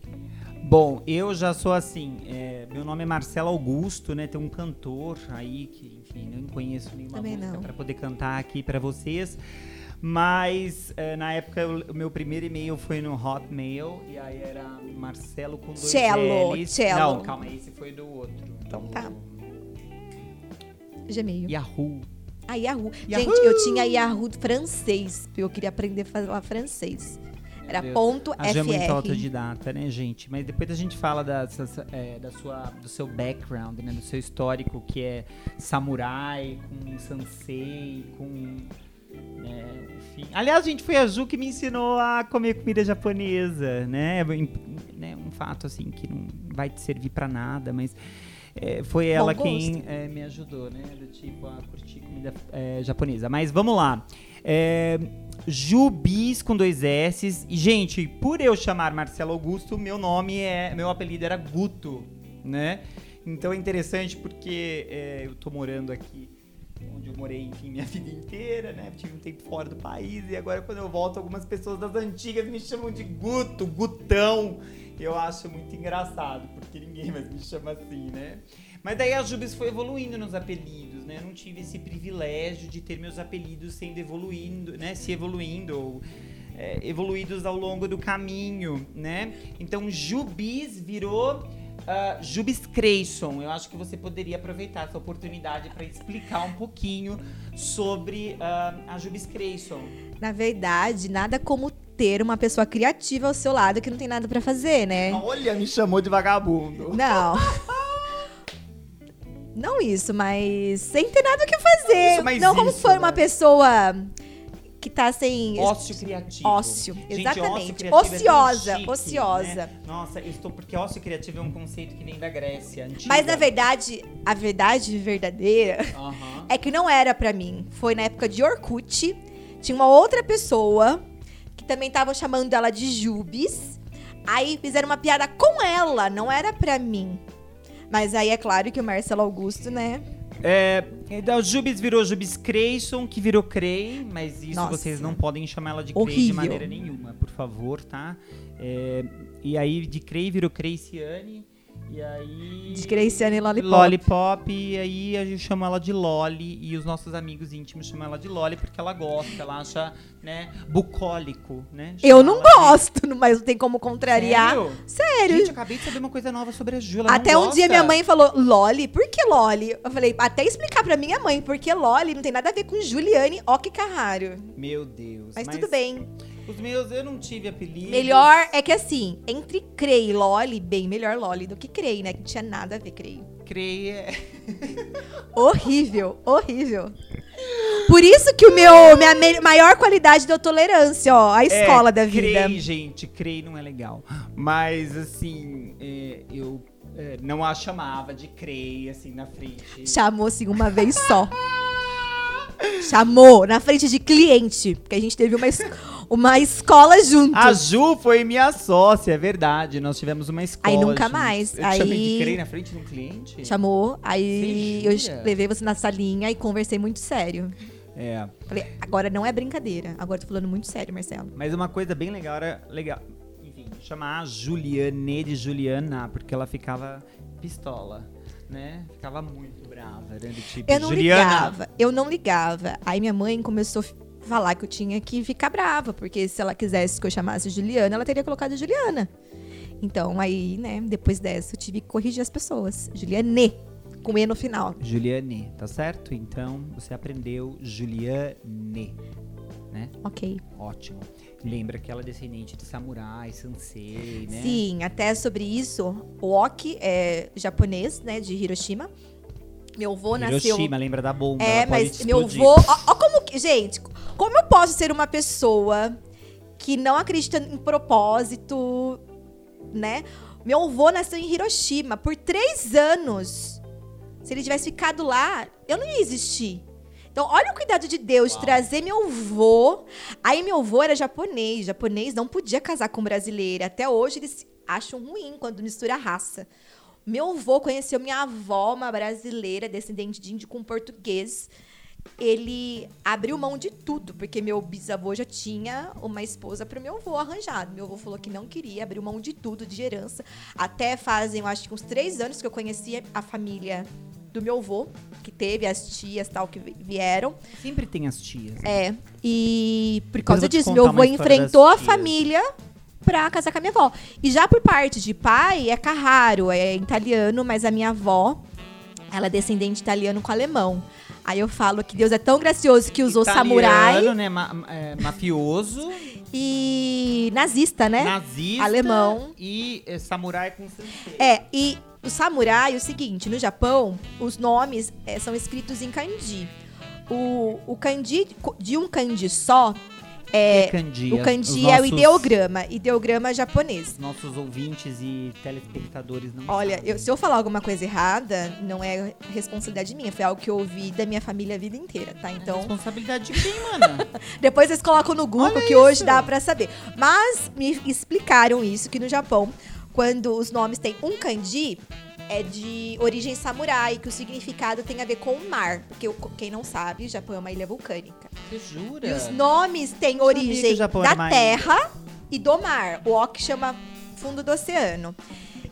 Bom, eu já sou assim. é, meu nome é Marcelo Augusto, né? Tem um cantor aí que, enfim, não conheço nenhuma Também música para poder cantar aqui para vocês. Mas é, na época o, meu primeiro e-mail foi no Hotmail e aí era Marcelo com dois Cello, L's. cello. Não, calma, esse foi do outro. Então do tá. Gmail. Yahoo. Ah, Yahoo. Yahoo! Gente, eu tinha Yahoo francês, porque eu queria aprender a falar francês. Era Deus. ponto A Ju é muito FR. autodidata, né, gente? Mas depois a gente fala da, é, da sua, do seu background, né? Do seu histórico, que é samurai, com sansei, com... né, enfim. Aliás, gente, foi a Ju que me ensinou a comer comida japonesa, né? Em- né, Um fato, assim, que não vai te servir pra nada, mas... é, foi ela quem é, me ajudou, né? Do tipo, a curtir comida é, japonesa. Mas vamos lá. É, Jubis com dois S. E, gente, por eu chamar Marcelo Augusto, meu nome é. Meu apelido era Guto, né? Então é interessante porque é, eu tô morando aqui onde eu morei, enfim, minha [laughs] vida inteira, né? Tive um tempo fora do país e agora quando eu volto, algumas pessoas das antigas me chamam de Guto, Gutão. Eu acho muito engraçado, porque ninguém mais me chama assim, né? Mas daí a Jubes foi evoluindo nos apelidos, né? Eu não tive esse privilégio de ter meus apelidos sendo evoluindo, né? Se evoluindo ou é, evoluídos ao longo do caminho, né? Então Jubis virou ah, Jubis Creyson. Eu acho que você poderia aproveitar essa oportunidade para explicar um pouquinho sobre ah, a Jubis Creyson. Na verdade, nada como ter uma pessoa criativa ao seu lado que não tem nada pra fazer, né? Olha, me chamou de vagabundo. Não. [laughs] Não isso, mas sem ter nada o que fazer. Isso, mas não como isso, for uma né? pessoa que tá sem Ócio criativo. Ócio, Gente, exatamente. ócio é Ociosa, chique, ociosa. né? Nossa, eu estou porque ócio criativo é um conceito que vem da Grécia antiga. Mas na verdade, a verdade verdadeira Aham. é que não era pra mim. Foi na época de Orkut. Tinha uma outra pessoa que também tava chamando ela de Jubes. Aí fizeram uma piada com ela, não era pra mim. Mas aí é claro que o Marcelo Augusto, né? É, da Jubis virou Jubis Creyson, que virou Crey, mas isso Nossa. vocês não podem chamar ela de Crey de maneira nenhuma, por favor, tá? É, e aí de Crey virou Creyciane, E aí. De Creciane e Lollipop. Lollipop, e aí a gente chama ela de Loli, e os nossos amigos íntimos chamam ela de Loli porque ela gosta, ela acha, né, bucólico, né? Eu Chama não ela de- gosto, [laughs] mas não tem como contrariar. Sério? Sério. Gente, eu acabei de saber uma coisa nova sobre a não Até um gosta. dia minha mãe falou, Loli? Por que Loli? Eu falei, até explicar pra minha mãe, porque Loli não tem nada a ver com Juliane Oki Carraro. Meu Deus. Mas, tudo bem. Os meus, eu não tive apelido. Melhor é que assim, entre Crei e Loli, bem melhor Loli do que Crei, né? Que não tinha nada a ver Crei. Creia. [laughs] Horrível, horrível. Por isso que o meu, minha me- maior qualidade deu tolerância, ó, a escola da vida. Crei, gente, Crei não é legal. Mas, assim, é, eu é, não a chamava de Crei, assim, na frente. Chamou assim uma vez só. [laughs] Chamou na frente de cliente, porque a gente teve uma, es- uma escola juntos. A Ju foi minha sócia, é verdade. Nós tivemos uma escola. Aí nunca mais. Eu te chamei de Aí- Crei na frente de um cliente? Chamou, aí eu levei você na salinha e conversei muito sério. É. Falei, agora não é brincadeira, agora eu tô falando muito sério, Marcelo. Mas uma coisa bem legal era legal. Enfim, chamar a Juliane de Juliana, porque ela ficava pistola, né? Ficava muito brava, né? Tipo, Eu não Juliana. ligava, eu não ligava. Aí minha mãe começou a falar que eu tinha que ficar brava, porque se ela quisesse que eu chamasse Juliana, ela teria colocado Juliana. Então aí, né, depois dessa eu tive que corrigir as pessoas. Juliane, com E no final. Juliane, tá certo? Então você aprendeu Juliane, né? Ok. Ótimo. Lembra que ela é descendente de samurai, sansei, né? Sim, até sobre isso, o Oki é japonês, né, de Hiroshima. Meu avô nasceu Hiroshima, lembra da bomba? É, mas meu avô. Ó, ó como que. Gente, como eu posso ser uma pessoa que não acredita em propósito, né? Meu avô nasceu em Hiroshima por três anos. Se ele tivesse ficado lá, eu não ia existir. Então, olha o cuidado de Deus, Uau. trazer meu avô. Aí, meu avô era japonês. Japonês não podia casar com brasileira. Até hoje, eles acham ruim quando mistura raça. Meu avô conheceu minha avó, uma brasileira, descendente de índio com português. Ele abriu mão de tudo, porque meu bisavô já tinha uma esposa para meu avô arranjado. Meu avô falou que não queria, abriu mão de tudo, de herança. Até fazem, eu acho que uns três anos que eu conhecia a família do meu avô, que teve as tias tal que vi- vieram. Sempre tem as tias. né? É, e por causa disso, meu avô enfrentou a família pra casar com a minha avó. E já por parte de pai, é Carraro, é italiano, mas a minha avó, ela é descendente italiano com alemão. Aí eu falo que Deus é tão gracioso que usou Italiano, samurai né? ma- é, mafioso, e nazista, né? nazista. Alemão. E é, samurai com sensei. É, e o samurai, é o seguinte, no Japão, os nomes é, são escritos em kanji. O, o kanji, de um kanji só, é, kanji. o kanji é o nossos- ideograma, ideograma japonês. Nossos ouvintes e telespectadores não Olha, sabem. eu- se eu falar alguma coisa errada, não é responsabilidade minha, foi algo que eu ouvi da minha família a vida inteira, tá? É Então, responsabilidade de quem, mana? [laughs] depois vocês colocam no Google Olha que hoje isso. dá pra saber. Mas me explicaram isso que no Japão, quando os nomes têm um kanji, é de origem samurai, que o significado tem a ver com o mar, porque quem não sabe, o Japão é uma ilha vulcânica. Você jura? E os nomes têm origem da terra e do mar. O Ok chama fundo do oceano.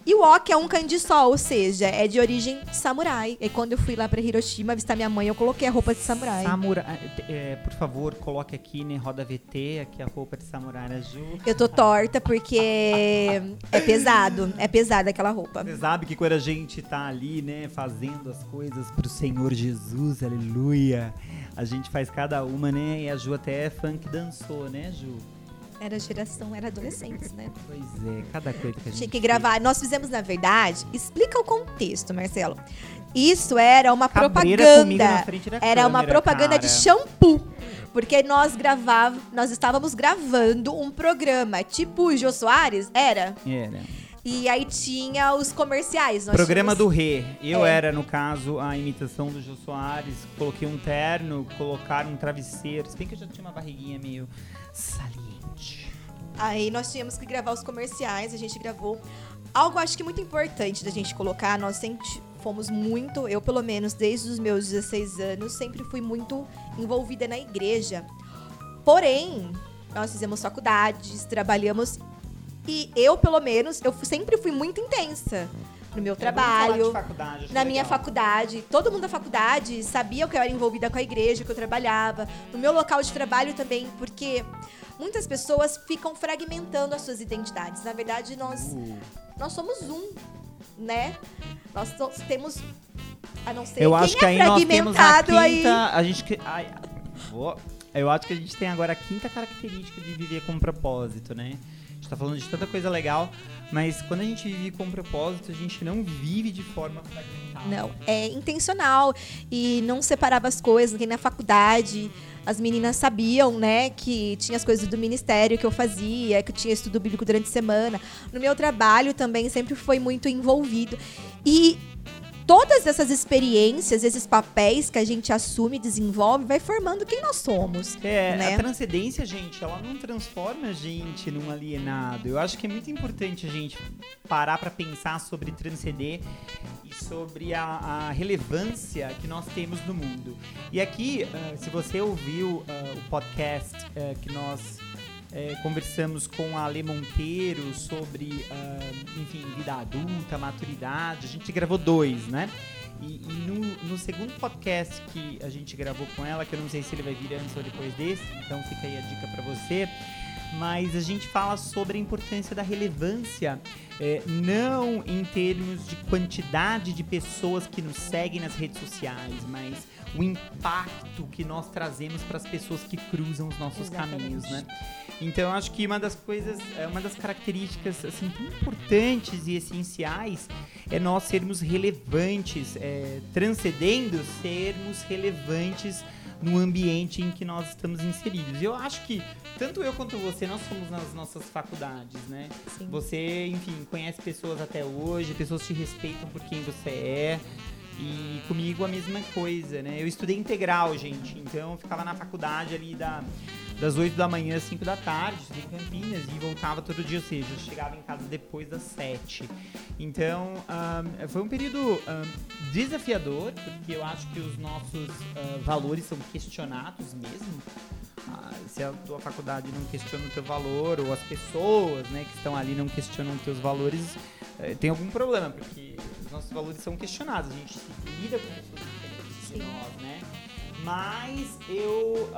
E o Ok é um kanji só, ou seja, é de origem samurai. E quando eu fui lá pra Hiroshima visitar minha mãe, eu coloquei a roupa de samurai. Samurai. é, por favor, coloque aqui, né? Roda VT, aqui a roupa de samurai da Ju. Eu tô torta porque é pesado. É pesada aquela roupa. Você sabe que quando a gente tá ali, né, fazendo as coisas pro Senhor Jesus, aleluia, a gente faz cada uma, né? E a Ju até funk dançou, né, Ju? Era geração, era adolescentes, né? Pois é, cada coisa que a gente Tinha que gravar. Nós fizemos, na verdade, explica o contexto, Marcelo. Isso era uma Cabreira propaganda. na frente da Era uma câmera, propaganda de cara. shampoo. Porque nós gravava, nós estávamos gravando um programa, tipo o Jô Soares, era. Era. E aí tinha os comerciais. Programa do tínhamos- Rê. Eu É. era, no caso, a imitação do Jô Soares. Coloquei um terno, colocaram um travesseiro. Se bem que eu já tinha uma barriguinha meio saliente. Aí nós tínhamos que gravar os comerciais, a gente gravou. Algo acho que muito importante da gente colocar, nós sempre fomos muito, eu pelo menos desde os meus 16 anos, sempre fui muito envolvida na igreja. Porém, nós fizemos faculdades, trabalhamos e eu pelo menos, eu sempre fui muito intensa. no meu trabalho. na minha legal. faculdade. Todo mundo da faculdade sabia que eu era envolvida com a igreja, que eu trabalhava. No meu local de trabalho também, porque muitas pessoas ficam fragmentando as suas identidades. Na verdade, nós, Uh. nós somos um, né? Nós temos. A não ser Eu quem acho que é aí nós temos a fragmentado quinta. aí. A gente. que- ai, vou- eu acho que a gente tem agora a quinta característica de viver com propósito, né? A gente tá falando de tanta coisa legal, mas quando a gente vive com propósito, a gente não vive de forma fragmentada. Não, é intencional e não separava as coisas. Que na faculdade as meninas sabiam, né, que tinha as coisas do ministério que eu fazia, que eu tinha estudo bíblico durante a semana. No meu trabalho também sempre foi muito envolvido. E todas essas experiências, esses papéis que a gente assume e desenvolve, vai formando quem nós somos. É, né? a transcendência, gente, ela não transforma a gente num alienado. Eu acho que é muito importante a gente parar pra pensar sobre transcender sobre a, a relevância que nós temos no mundo. E aqui, ah, se você ouviu ah, o podcast ah, que nós eh, conversamos com a Ale Monteiro sobre, enfim, vida adulta, maturidade, a gente gravou dois, né? E, e no, no segundo podcast que a gente gravou com ela, que eu não sei se ele vai vir antes ou depois desse, então fica aí a dica pra você. Mas a gente fala sobre a importância da relevância, eh, não em termos de quantidade de pessoas que nos seguem nas redes sociais, mas o impacto que nós trazemos para as pessoas que cruzam os nossos Exatamente. caminhos, né? Então eu acho que uma das coisas, é, uma das características assim tão importantes e essenciais é nós sermos relevantes, é, transcendendo sermos relevantes no ambiente em que nós estamos inseridos. Eu acho que tanto eu quanto você nós somos nas nossas faculdades, né? Sim. Você, enfim, conhece pessoas até hoje, pessoas te respeitam por quem você é. E comigo a mesma coisa, né? Eu estudei integral, gente. Então eu ficava na faculdade ali da, das 8 da manhã às 5 da tarde, em Campinas e voltava todo dia, ou seja, eu chegava em casa depois das 7. Então ahn, foi um período ahn, desafiador, porque eu acho que os nossos ah, valores são questionados mesmo. Ah, se a tua faculdade não questiona o teu valor, ou as pessoas né, que estão ali não questionam os teus valores, eh, tem algum problema, porque os nossos valores são questionados. A gente lida com pessoas diferentes de nós, né? Mas eu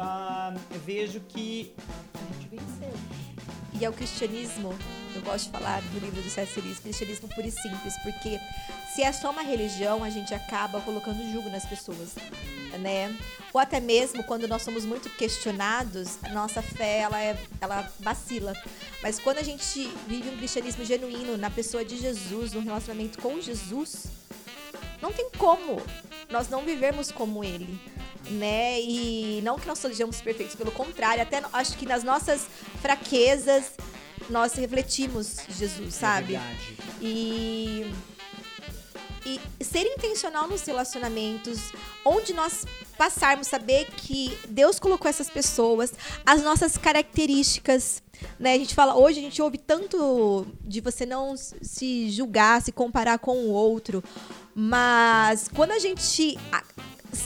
vejo que a gente venceu. E é o cristianismo, eu gosto de falar do livro do C.S. Cristianismo puro e simples, porque se é só uma religião, a gente acaba colocando julgo nas pessoas, né? Ou até mesmo quando nós somos muito questionados, a nossa fé, ela, é, ela vacila. Mas quando a gente vive um cristianismo genuíno na pessoa de Jesus, no relacionamento com Jesus, não tem como nós não vivermos como ele, né? E não que nós sejamos perfeitos, pelo contrário, até acho que nas nossas fraquezas nós refletimos Jesus, sabe? É verdade. E e ser intencional nos relacionamentos, onde nós passarmos, saber que Deus colocou essas pessoas, as nossas características, né? A gente fala, hoje a gente ouve tanto de você não se julgar, se comparar com o outro, mas quando a gente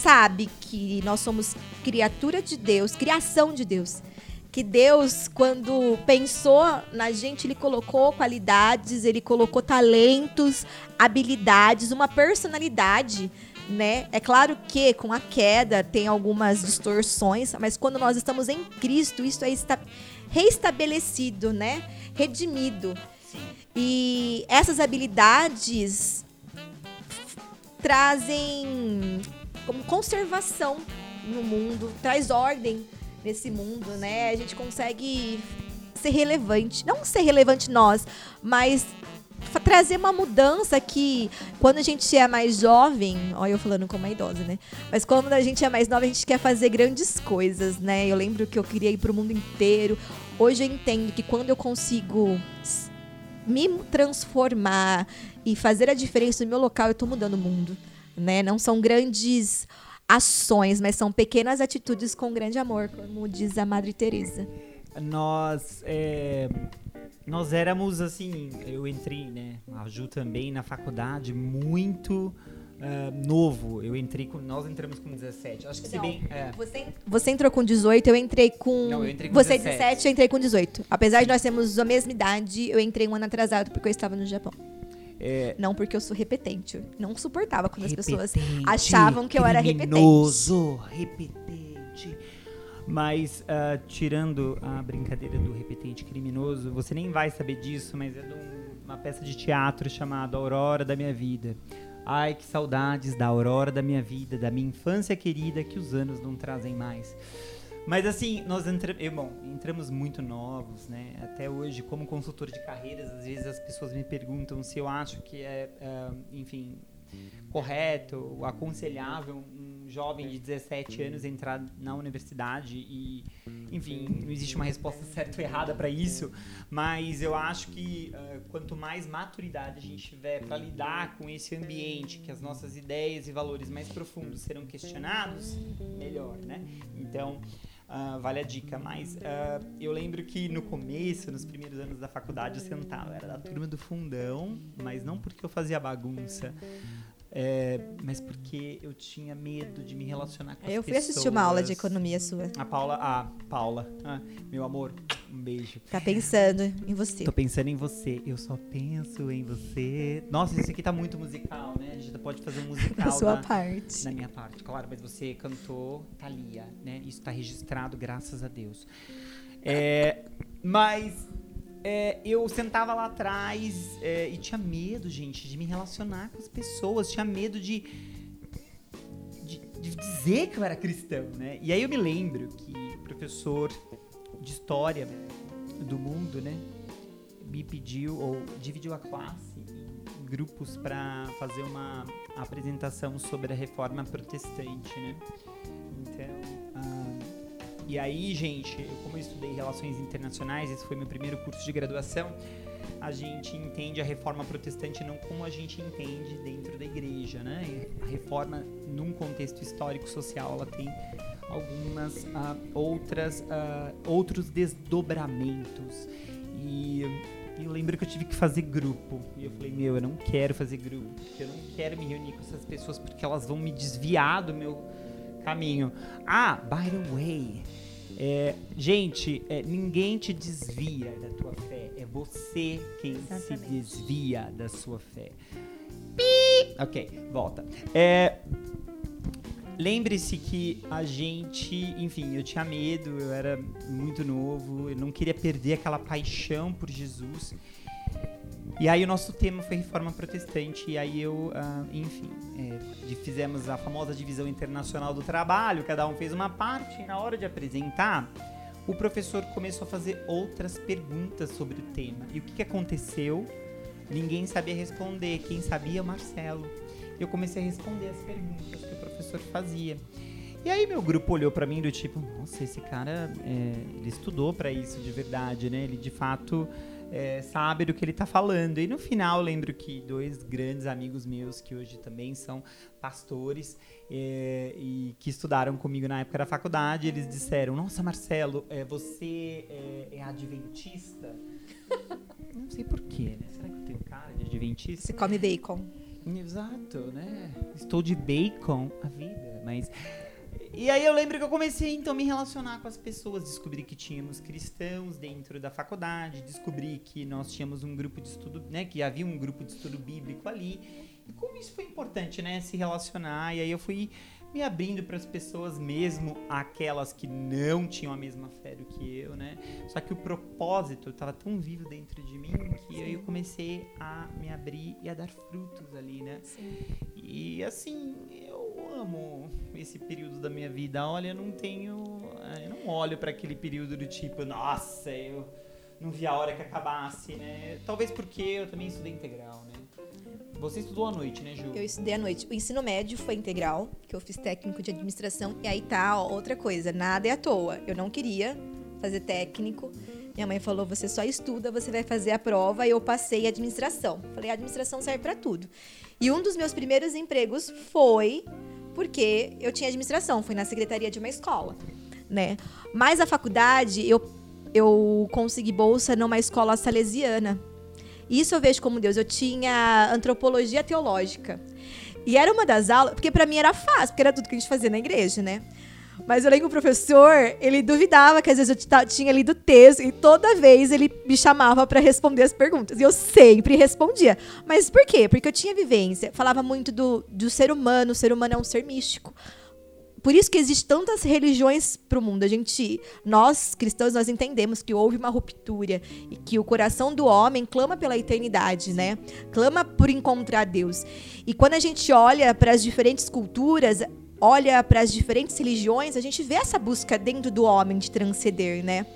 sabe que nós somos criatura de Deus, criação de Deus, que Deus, quando pensou na gente, ele colocou qualidades, ele colocou talentos, habilidades, uma personalidade, né? É claro que com a queda tem algumas distorções, mas quando nós estamos em Cristo, isso é esta- reestabelecido, né? Redimido. E essas habilidades trazem como conservação no mundo, traz ordem nesse mundo, né? A gente consegue ser relevante, não ser relevante nós, mas trazer uma mudança que quando a gente é mais jovem, olha eu falando como uma idosa, né? Mas quando a gente é mais nova, a gente quer fazer grandes coisas, né? Eu lembro que eu queria ir pro mundo inteiro. Hoje eu entendo que quando eu consigo me transformar e fazer a diferença no meu local, eu tô mudando o mundo, né? Não são grandes ações, mas são pequenas atitudes com grande amor, como diz a Madre Teresa. Nós, é, nós éramos assim, eu entrei, né, a Ju também na faculdade muito ah, novo. Eu entrei com, nós entramos com 17. Acho que se Não. bem, é, Você, você entrou com 18, eu entrei com. Não, eu entrei com você 17. 17, eu entrei com 18. Apesar de nós termos a mesma idade, eu entrei um ano atrasado porque eu estava no Japão. É, Não porque eu sou repetente. Não suportava quando as pessoas repetente, achavam que eu era criminoso, repetente. Mas, ah, tirando a brincadeira do repetente criminoso, você nem vai saber disso, mas é de um- uma peça de teatro chamada Aurora da Minha Vida. Ai, que saudades da aurora da minha vida, da minha infância querida que os anos não trazem mais. Mas assim, nós entra... eu, bom, entramos muito novos, né? Até hoje, como consultor de carreiras, às vezes as pessoas me perguntam se eu acho que é, ah, enfim, correto, aconselhável um jovem de 17 anos entrar na universidade e, enfim, não existe uma resposta [laughs] certa ou errada para isso, mas eu acho que ah, quanto mais maturidade a gente tiver para lidar com esse ambiente, que as nossas ideias e valores mais profundos serão questionados, melhor, né? Então, ah, vale a dica, mas ah, eu lembro que no começo, nos primeiros anos da faculdade, eu sentava, era da turma do fundão, mas não porque eu fazia bagunça, é, mas porque eu tinha medo de me relacionar com as Eu fui pessoas. assistir uma aula de economia sua. A Paula, ah, Paula, ah, meu amor, um beijo. Tá pensando em você. Tô pensando em você, eu só penso em você. Nossa, isso aqui tá muito musical, né? A gente pode fazer um [laughs] musical Na sua da- parte. na minha parte, claro, mas você cantou Thalia, né? Isso tá registrado, graças a Deus. É, mas é, eu sentava lá atrás é, e tinha medo, gente, de me relacionar com as pessoas, tinha medo de, de, de dizer que eu era cristão, né? E aí eu me lembro que o professor de história do mundo, né, me pediu ou dividiu a classe em grupos para fazer uma apresentação sobre a reforma protestante, né? Então, e aí, gente, como eu estudei relações internacionais, esse foi meu primeiro curso de graduação, a gente entende a reforma protestante não como a gente entende dentro da igreja, né? A reforma, num contexto histórico-social, ela tem algumas ah, outras ah, outros desdobramentos e eu lembro que eu tive que fazer grupo e eu falei meu eu não quero fazer grupo eu não quero me reunir com essas pessoas porque elas vão me desviar do meu caminho ah by the way é, gente é, ninguém te desvia da tua fé é você quem se Exatamente. desvia da sua fé Pi! ok volta é, Lembre-se que a gente, enfim, eu tinha medo, eu era muito novo, eu não queria perder aquela paixão por Jesus. E aí o nosso tema foi reforma protestante, e aí eu, ah, enfim, é, fizemos a famosa divisão internacional do trabalho, cada um fez uma parte, e na hora de apresentar, o professor começou a fazer outras perguntas sobre o tema. E o que, que aconteceu? Ninguém sabia responder, quem sabia, Marcelo. Eu comecei a responder as perguntas que o professor fazia. E aí meu grupo olhou pra mim do tipo, nossa, esse cara, é, ele estudou pra isso de verdade, né? Ele de fato é, sabe do que ele tá falando. E no final lembro que dois grandes amigos meus, que hoje também são pastores, é, e que estudaram comigo na época da faculdade, eles disseram, nossa, Marcelo, é, você é, é adventista? [laughs] Não sei porquê, né? Será que eu tenho cara de adventista? Você come bacon. Exato, né? Estou de bacon a vida, mas. E aí eu lembro que eu comecei então a me relacionar com as pessoas, descobri que tínhamos cristãos dentro da faculdade, descobri que nós tínhamos um grupo de estudo, né, que havia um grupo de estudo bíblico ali. E como isso foi importante, né, se relacionar. E aí eu fui me abrindo para as pessoas mesmo aquelas que não tinham a mesma fé do que eu, né? Só que o propósito estava tão vivo dentro de mim que aí eu comecei a me abrir e a dar frutos ali, né? E assim, eu amo esse período da minha vida. Olha, eu não tenho, eh, eu não olho para aquele período do tipo, nossa, eu não vi a hora que acabasse, né? Talvez porque eu também estudei integral, né? Você estudou à noite, né, Ju? Eu estudei à noite. O ensino médio foi integral, que eu fiz técnico de administração. E aí tá, ó, outra coisa, nada é à toa. Eu não queria fazer técnico. Minha mãe falou: você só estuda, você vai fazer a prova. E eu passei administração. Falei: a administração serve pra tudo. E um dos meus primeiros empregos foi porque eu tinha administração, foi na secretaria de uma escola, né? Mas a faculdade, eu, eu consegui bolsa numa escola salesiana. Isso eu vejo como Deus. Eu tinha antropologia teológica. E era uma das aulas, porque pra mim era fácil, porque era tudo que a gente fazia na igreja, né? Mas eu lembro que o professor, ele duvidava que às vezes eu tinha lido o texto e toda vez ele me chamava para responder as perguntas. E eu sempre respondia. Mas por quê? Porque eu tinha vivência. Falava muito do, do ser humano, o ser humano é um ser místico. Por isso que existem tantas religiões para o mundo. A gente, nós cristãos, nós entendemos que houve uma ruptura e que o coração do homem clama pela eternidade, né? Clama por encontrar Deus. E quando a gente olha para as diferentes culturas, olha para as diferentes religiões, a gente vê essa busca dentro do homem de transcender, né?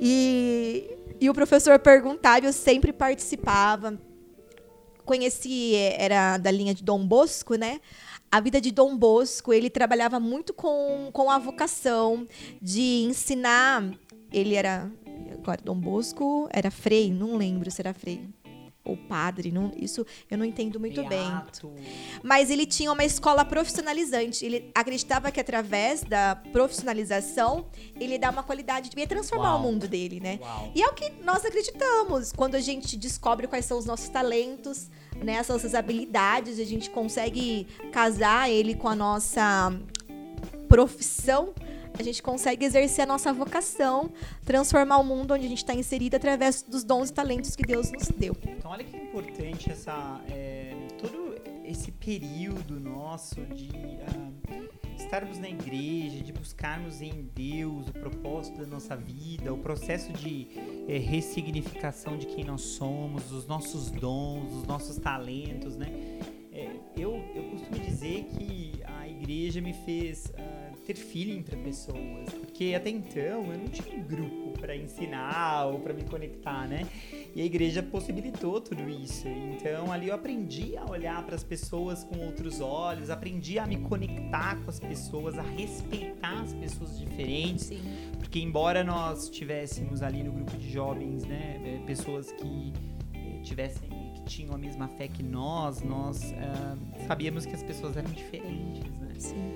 E, e o professor perguntava, eu sempre participava. Conheci, era da linha de Dom Bosco, né? A vida de Dom Bosco, ele trabalhava muito com, com a vocação de ensinar. Ele era. Agora, Dom Bosco era frei, não lembro se era frei ou padre, não, isso eu não entendo muito Beato. bem. Mas ele tinha uma escola profissionalizante. Ele acreditava que através da profissionalização ele dá uma qualidade, ia transformar Uau. o mundo dele, né? Uau. E é o que nós acreditamos quando a gente descobre quais são os nossos talentos, né, as nossas habilidades, a gente consegue casar ele com a nossa profissão a gente consegue exercer a nossa vocação, transformar o mundo onde a gente está inserido através dos dons e talentos que Deus nos deu. Então, olha que importante essa, é, todo esse período nosso de uh, estarmos na igreja, de buscarmos em Deus o propósito da nossa vida, o processo de é, ressignificação de quem nós somos, os nossos dons, os nossos talentos, né? É, eu, eu costumo dizer que a igreja me fez. Uh, ter feeling para pessoas, porque até então eu não tinha um grupo para ensinar ou para me conectar, né? E a igreja possibilitou tudo isso. Então ali eu aprendi a olhar para as pessoas com outros olhos, aprendi a me conectar com as pessoas, a respeitar as pessoas diferentes, Sim. porque embora nós tivéssemos ali no grupo de jovens, né, é, pessoas que eh, tivessem que tinham a mesma fé que nós, nós uh, sabíamos que as pessoas eram diferentes, né? Sim.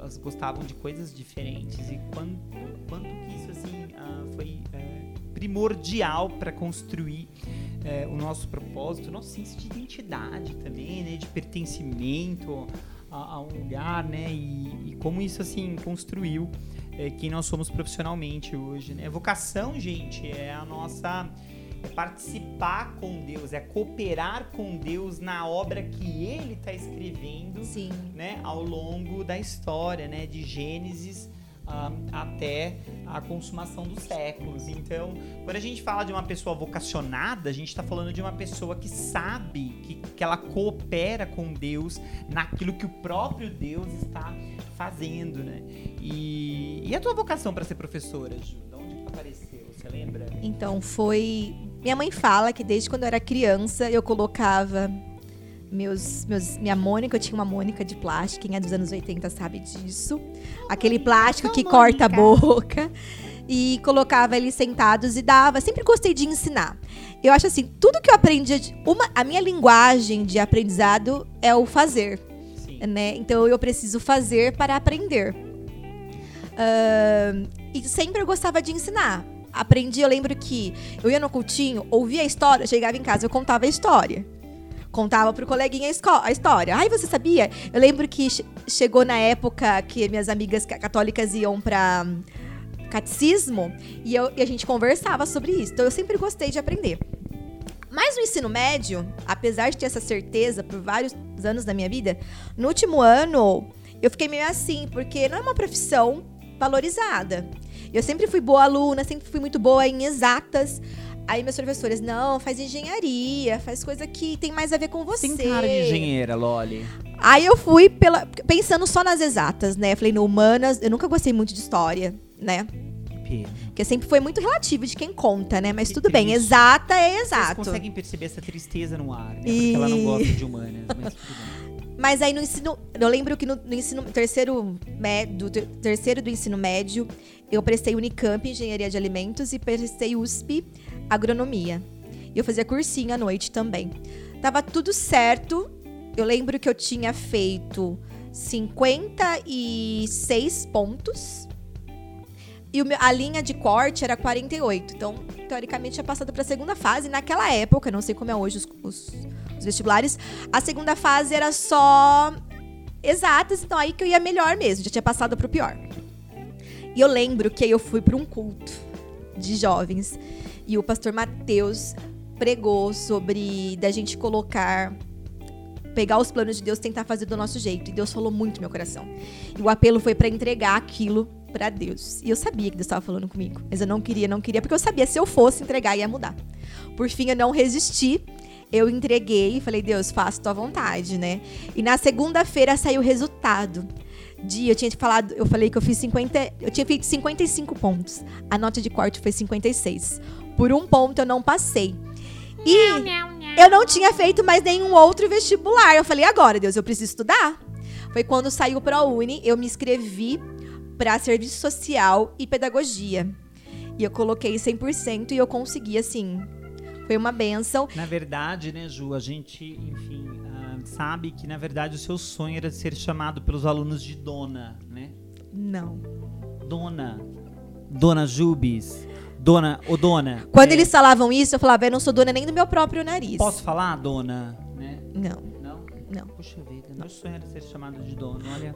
Elas gostavam de coisas diferentes e quanto, quanto que isso assim uh, foi uh, primordial para construir uh, o nosso propósito, nosso senso de identidade também, né, de pertencimento a, a um lugar, né, e, e, como isso assim construiu eh, quem nós somos profissionalmente hoje, né? Vocação, gente, é a nossa é participar com Deus, é cooperar com Deus na obra que Ele está escrevendo, Sim. né, ao longo da história, né, de Gênesis um, até a consumação dos séculos. Então, quando a gente fala de uma pessoa vocacionada, a gente está falando de uma pessoa que sabe que, que ela coopera com Deus naquilo que o próprio Deus está fazendo, né? E, e a tua vocação para ser professora, Ju? De onde apareceu? Você lembra? Então, foi minha mãe fala que desde quando eu era criança eu colocava meus, meus, minha Mônica, eu tinha uma Mônica de plástico, quem é dos anos 80 sabe disso. Aquele plástico que corta a boca. E colocava eles sentados e dava. Sempre gostei de ensinar. Eu acho assim, tudo que eu aprendi. Uma, a minha linguagem de aprendizado é o fazer. Né? Então eu preciso fazer para aprender. Uh, e sempre eu gostava de ensinar aprendi, eu lembro que eu ia no cultinho, ouvia a história, chegava em casa, eu contava a história. Contava pro coleguinha a, história. Ai, você sabia? Eu lembro que chegou na época que minhas amigas católicas iam pra hum, catecismo e, eu, e a gente conversava sobre isso. Então eu sempre gostei de aprender. Mas no ensino médio, apesar de ter essa certeza por vários anos da minha vida, no último ano eu fiquei meio assim, porque não é uma profissão valorizada. Eu sempre fui boa aluna, sempre fui muito boa em exatas. Aí meus professores, não, faz engenharia, faz coisa que tem mais a ver com você. Tem cara de engenheira, Loli. Aí eu fui pela, pensando só nas exatas, né? Falei, no humanas, eu nunca gostei muito de história, né? Porque sempre foi muito relativo de quem conta, né? Mas que tudo triste. bem, exata é exato. Vocês conseguem perceber essa tristeza no ar, né? Porque ela não gosta de humanas, mas tudo bem. Mas aí no ensino. Eu lembro que no, no ensino terceiro, do terceiro do ensino médio, eu prestei Unicamp Engenharia de Alimentos e prestei USP Agronomia. E eu fazia cursinho à noite também. Tava tudo certo. Eu lembro que eu tinha feito 56 pontos. E a linha de corte era 48. Então, teoricamente, tinha passado para a segunda fase. Naquela época, não sei como é hoje os, os os vestibulares. A segunda fase era só exatas, então aí que eu ia melhor mesmo, já tinha passado pro pior. E eu lembro que eu fui para um culto de jovens e o pastor Mateus pregou sobre da gente colocar pegar os planos de Deus tentar fazer do nosso jeito. E Deus falou muito no meu coração. E o apelo foi para entregar aquilo para Deus. E eu sabia que Deus estava falando comigo, mas eu não queria, não queria, porque eu sabia se eu fosse entregar ia mudar. Por fim, eu não resisti. Eu entreguei e falei, Deus, faça tua vontade, né? E na segunda-feira saiu o resultado. De, eu tinha falado, eu falei que eu fiz 50, eu tinha feito 55 pontos. A nota de corte foi 56. Por um ponto eu não passei. E eu não tinha feito mais nenhum outro vestibular. Eu falei, agora, Deus, eu preciso estudar. Foi quando saiu o ProUni, eu me inscrevi para serviço social e pedagogia. E eu coloquei 100% e eu consegui, assim. Foi uma benção. Na verdade, né, Ju, a gente, enfim, sabe que, na verdade, o seu sonho era ser chamado pelos alunos de Dona, né? Não. Dona. Dona Jubes. Dona, ô dona. Quando é, eles falavam isso, eu falava, eu não sou dona nem do meu próprio nariz. Posso falar, dona? Né? Não. Não? Não. Puxa vida, meu sonho era ser chamado de dona, olha.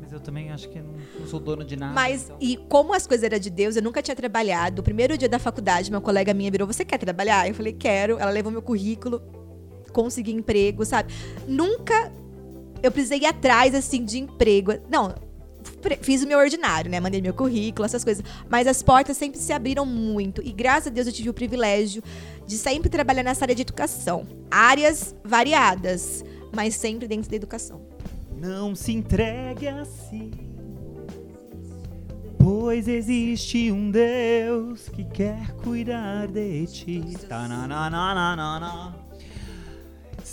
Mas eu também acho que não, não sou dona de nada. Mas, então. e como as coisas eram de Deus, eu nunca tinha trabalhado. O primeiro dia da faculdade, meu colega minha virou, você quer trabalhar? Eu falei, quero. Ela levou meu currículo, consegui emprego, sabe? Nunca eu precisei ir atrás, assim, de emprego. Não, fiz o meu ordinário, né? Mandei meu currículo, essas coisas. Mas as portas sempre se abriram muito. E graças a Deus eu tive o privilégio de sempre trabalhar nessa área de educação. Áreas variadas, mas sempre dentro da educação. Não se entregue assim. Pois existe um Deus que quer cuidar de ti.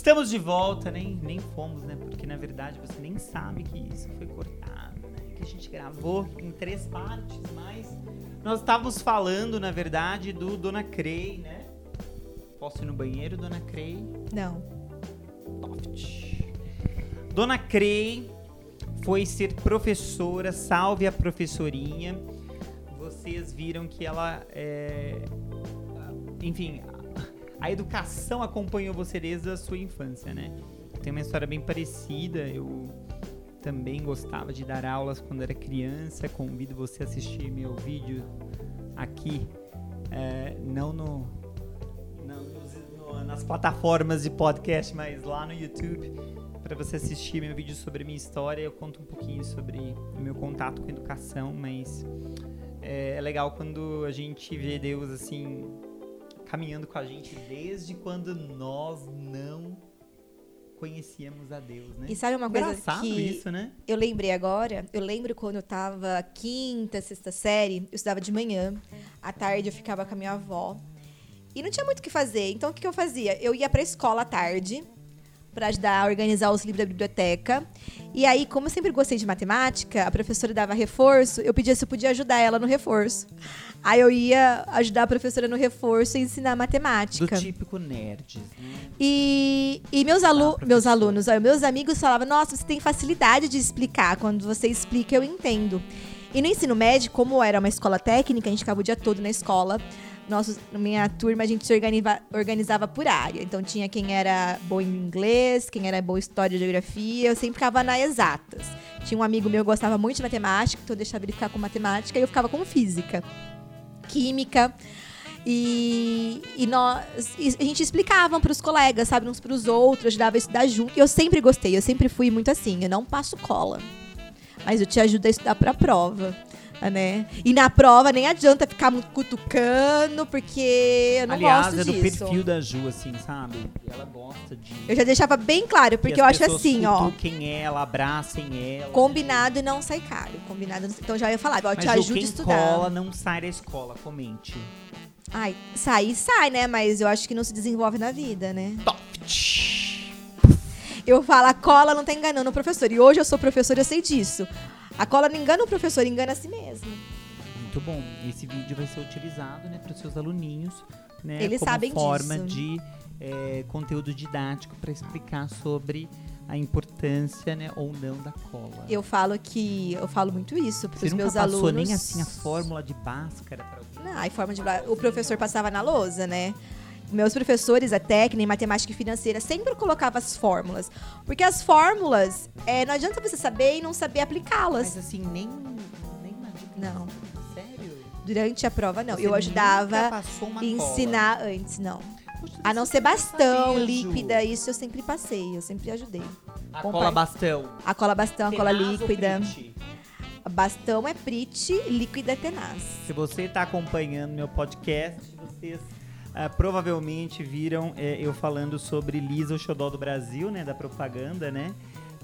Estamos de volta, nem, nem fomos, né? Porque na verdade você nem sabe que isso foi cortado que a gente gravou em três partes, mas nós estávamos falando, na verdade, do Dona Crei, né? Posso ir no banheiro, Dona Crei? Não. Toft. Dona Crei foi ser professora, salve a professorinha. Vocês viram que ela é... Enfim, a educação acompanhou você desde a sua infância, né? Tem uma história bem parecida. Eu também gostava de dar aulas quando era criança. Convido você a assistir meu vídeo aqui, é, não no, não no, nas plataformas de podcast, mas lá no YouTube, para você assistir meu vídeo sobre minha história. Eu conto um pouquinho sobre o meu contato com a educação, mas é, é legal quando a gente vê Deus assim caminhando com a gente desde quando nós não conhecíamos a Deus, né? E sabe uma coisa Engraçado que isso, né? eu lembrei agora? Eu lembro quando eu tava quinta, sexta série, eu estudava de manhã, à tarde eu ficava com a minha avó. E não tinha muito o que fazer. Então o que, que eu fazia? Eu ia pra escola à tarde, para ajudar a organizar os livros da biblioteca. E aí, como eu sempre gostei de matemática, a professora dava reforço, eu pedia se eu podia ajudar ela no reforço. Aí eu ia ajudar a professora no reforço e ensinar matemática. Do típico nerd. Né? E, e meus, alu ah, meus alunos, meus amigos falavam: Nossa, você tem facilidade de explicar. Quando você explica, eu entendo. E no ensino médio, como era uma escola técnica, a gente ficava o dia todo na escola nosso, minha turma a gente se organiza, organizava por área. Então tinha quem era bom em inglês, quem era bom em história e geografia. Eu sempre ficava na exatas. Tinha um amigo meu que gostava muito de matemática, então eu deixava ele ficar com matemática e eu ficava com física, química. E, e nós e a gente explicava para os colegas, sabe, uns para os outros, ajudava a estudar junto. E eu sempre gostei, eu sempre fui muito assim, eu não passo cola. Mas eu te ajudo a estudar para a prova né? E na prova nem adianta ficar muito cutucando, porque eu não Aliás, gosto é disso. do perfil da Ju, assim, sabe? Ela gosta de. Eu já deixava bem claro, porque eu acho assim, ó. quem ela, abracem ela. Combinado e não sai caro. Combinado. Então já ia falar, ó, te Mas, ajuda a estudar. cola não sai da escola, comente. Ai, sai, sai, né? Mas eu acho que não se desenvolve na vida, né? Top. Eu falo, a cola não tá enganando o professor. E hoje eu sou professora, eu sei disso. A cola não engana o professor, engana a si mesmo. Muito bom. Esse vídeo vai ser utilizado né, para os seus aluninhos, né? Eles como sabem forma disso. de é, conteúdo didático para explicar sobre a importância, né, ou não da cola. Eu falo que eu falo muito isso para Você os nunca meus passou alunos. nem assim a fórmula de Bhaskara para alguém? Não, a forma de o professor passava na lousa, né? Meus professores, a técnica em matemática e financeira, sempre colocavam as fórmulas. Porque as fórmulas, é, não adianta você saber e não saber aplicá-las. Mas assim, nem, nem na dica. Não. Sério? Durante a prova, não. Você eu ajudava uma a ensinar antes, não. cola. Poxa, A não você ser bastão, líquida, isso eu sempre passei, eu sempre ajudei. A cola bastão. A cola bastão, a cola líquida. Bastão é Prit, líquida é tenaz. Se você está acompanhando meu podcast, vocês ah, provavelmente viram eh, eu falando sobre Lisa, o xodó do Brasil, né? Da propaganda, né?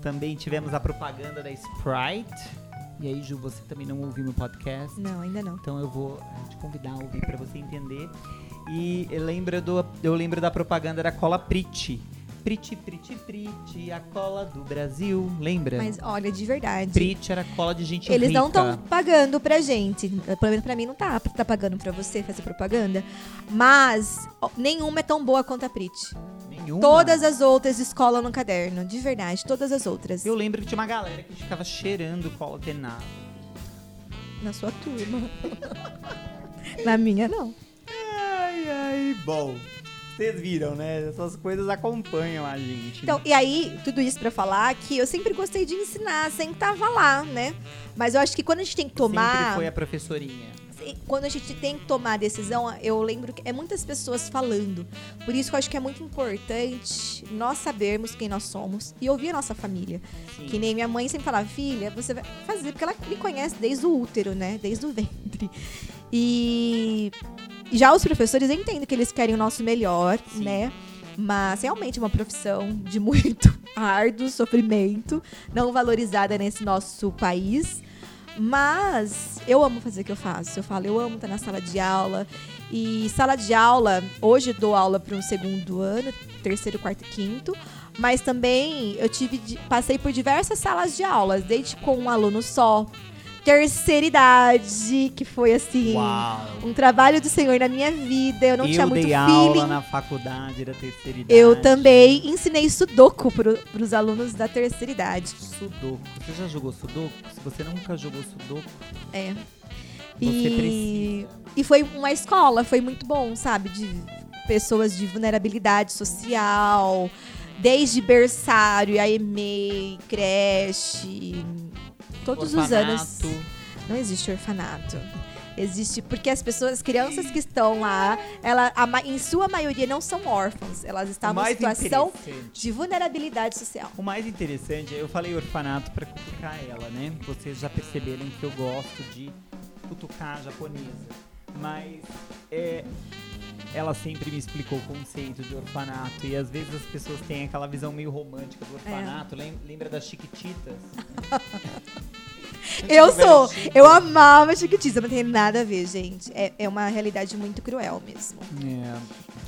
Também tivemos a propaganda da Sprite. E aí, Ju, você também não ouviu meu podcast? Não, ainda não. Então eu vou eh, te convidar a ouvir para você entender. E lembra do, eu lembro da propaganda da cola Prit. Prit, Prit, Prit, a cola do Brasil. Lembra? Mas olha, de verdade. Prit era cola de gente Eles rica. não estão pagando pra gente. Pelo menos pra mim não tá, tá pagando pra você fazer propaganda. Mas nenhuma é tão boa quanto a Prit. Nenhuma. Todas as outras escolam no caderno. De verdade, todas as outras. Eu lembro que tinha uma galera que ficava cheirando cola tenaz. Na sua turma. [laughs] Na minha, não. Ai, ai, bom. Vocês viram, né? Essas coisas acompanham a gente. Então, e aí, tudo isso pra falar que eu sempre gostei de ensinar, sempre tava lá, né? Mas eu acho que quando a gente tem que tomar. Sempre foi a professorinha. Quando a gente tem que tomar a decisão, eu lembro que é muitas pessoas falando. Por isso que eu acho que é muito importante nós sabermos quem nós somos e ouvir a nossa família. Sim. Que nem minha mãe sempre falava, filha, você vai fazer, porque ela me conhece desde o útero, né? Desde o [laughs] ventre. E já os professores eu entendo que eles querem o nosso melhor, Sim. né? Mas realmente é uma profissão de [laughs] muito árduo sofrimento, não valorizada nesse nosso país. Mas eu amo fazer o que eu faço. Eu falo, eu amo estar na sala de aula. E sala de aula, hoje dou aula para um segundo ano, terceiro, quarto e quinto. Mas também eu tive, passei por diversas salas de aulas, desde com um aluno só, terceira idade, que foi assim Uau. um trabalho do Senhor na minha vida. Eu não eu tinha muito dei feeling. aula na faculdade da terceira idade. Eu também ensinei sudoku para os alunos da terceira idade. Sudoku. Você já jogou Sudoku? Se você nunca jogou Sudoku, É. Você E, e foi uma escola, foi muito bom, sabe? De pessoas de vulnerabilidade social, desde berçário, a EMEI, creche, todos os anos. orfanato. Não existe orfanato. Existe porque as pessoas, as crianças que estão lá, ela, a em sua maioria não são órfãos. Elas estavam em situação de vulnerabilidade social. O mais interessante, eu falei orfanato pra cutucar ela, né? Vocês já perceberam que eu gosto de cutucar a japonesa. Mas é, ela sempre me explicou o conceito de orfanato. E às vezes as pessoas têm aquela visão meio romântica do orfanato. Lem- Lembra das Chiquititas? [laughs] Eu sou, eu amava Chiquititas, mas não tem nada a ver, gente. É, é uma realidade muito cruel mesmo. É.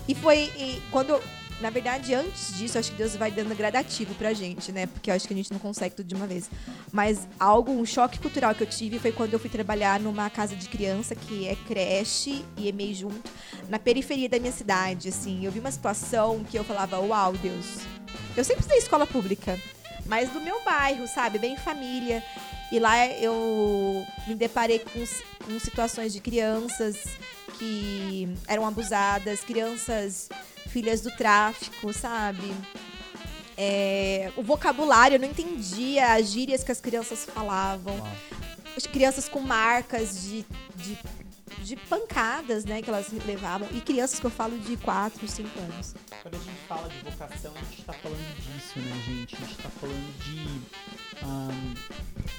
E foi e quando. Na verdade, antes disso, acho que Deus vai dando gradativo pra gente, né? Porque eu acho que a gente não consegue tudo de uma vez. Mas algo, um choque cultural que eu tive foi quando eu fui trabalhar numa casa de criança que é creche e é meio junto, na periferia da minha cidade, assim. Eu vi uma situação que eu falava, uau, Deus. Eu sempre estudei escola pública, mas do meu bairro, sabe? Bem família. E lá eu me deparei com, com situações de crianças que eram abusadas, crianças filhas do tráfico, sabe? É, o vocabulário, eu não entendia as gírias que as crianças falavam. Uau. As crianças com marcas de, de, de pancadas, né, que elas levavam. E crianças que eu falo de 4, 5 anos. Quando a gente fala de vocação, a gente tá falando disso, né, gente? A gente tá falando de. ahn,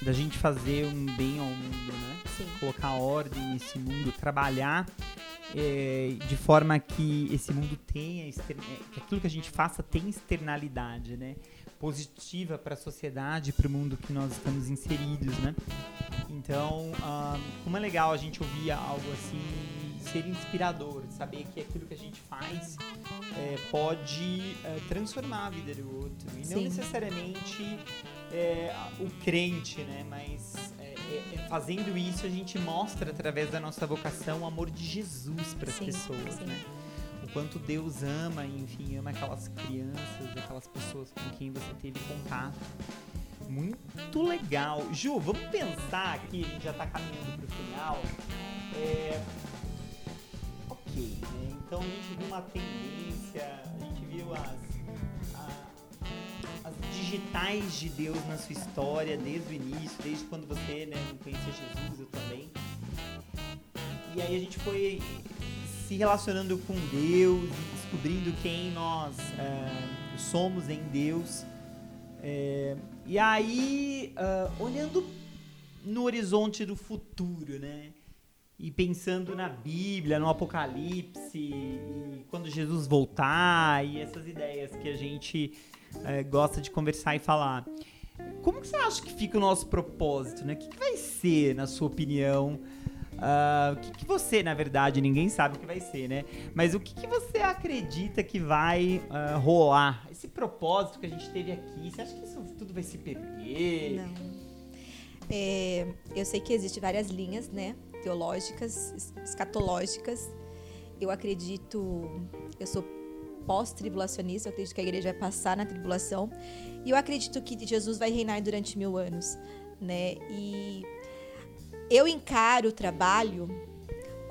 da gente fazer um bem ao mundo, né? Sim. Colocar ordem nesse mundo, trabalhar é, de forma que esse mundo tenha. é, que aquilo que a gente faça tenha externalidade, né? Positiva para a sociedade, para o mundo que nós estamos inseridos, né? Então, ahn, como é legal a gente ouvir algo assim, ser inspirador, saber que aquilo que a gente faz é, pode é, transformar a vida do outro. E não Sim. necessariamente é, o crente, né? Mas é, fazendo isso a gente mostra através da nossa vocação o amor de Jesus para as pessoas, sim. né? O quanto Deus ama, enfim, ama aquelas crianças, aquelas pessoas com quem você teve contato. Muito legal. Ju, vamos pensar aqui, a gente já tá caminhando pro final. É, Ok? Né? Então a gente viu uma tendência, a gente viu as, as digitais de Deus na sua história desde o início, desde quando você né, conhecia Jesus, eu também. E aí a gente foi se relacionando com Deus, descobrindo quem nós é, somos em Deus. É, e aí, ah, olhando no horizonte do futuro, né? E pensando na Bíblia, no Apocalipse, e quando Jesus voltar, e essas ideias que a gente é, gosta de conversar e falar. Como que você acha que fica o nosso propósito, né? O que, que vai ser, na sua opinião? Ah, o que, que você, na verdade, ninguém sabe o que vai ser, né? Mas o que, que você acredita que vai ah, rolar? Esse propósito que a gente teve aqui, você acha que isso tudo vai se perder? Não. É, eu sei que existem várias linhas, né? Teológicas, es- escatológicas. Eu acredito, eu sou pós-tribulacionista, eu acredito que a igreja vai passar na tribulação. E eu acredito que Jesus vai reinar durante mil anos, né? E eu encaro o trabalho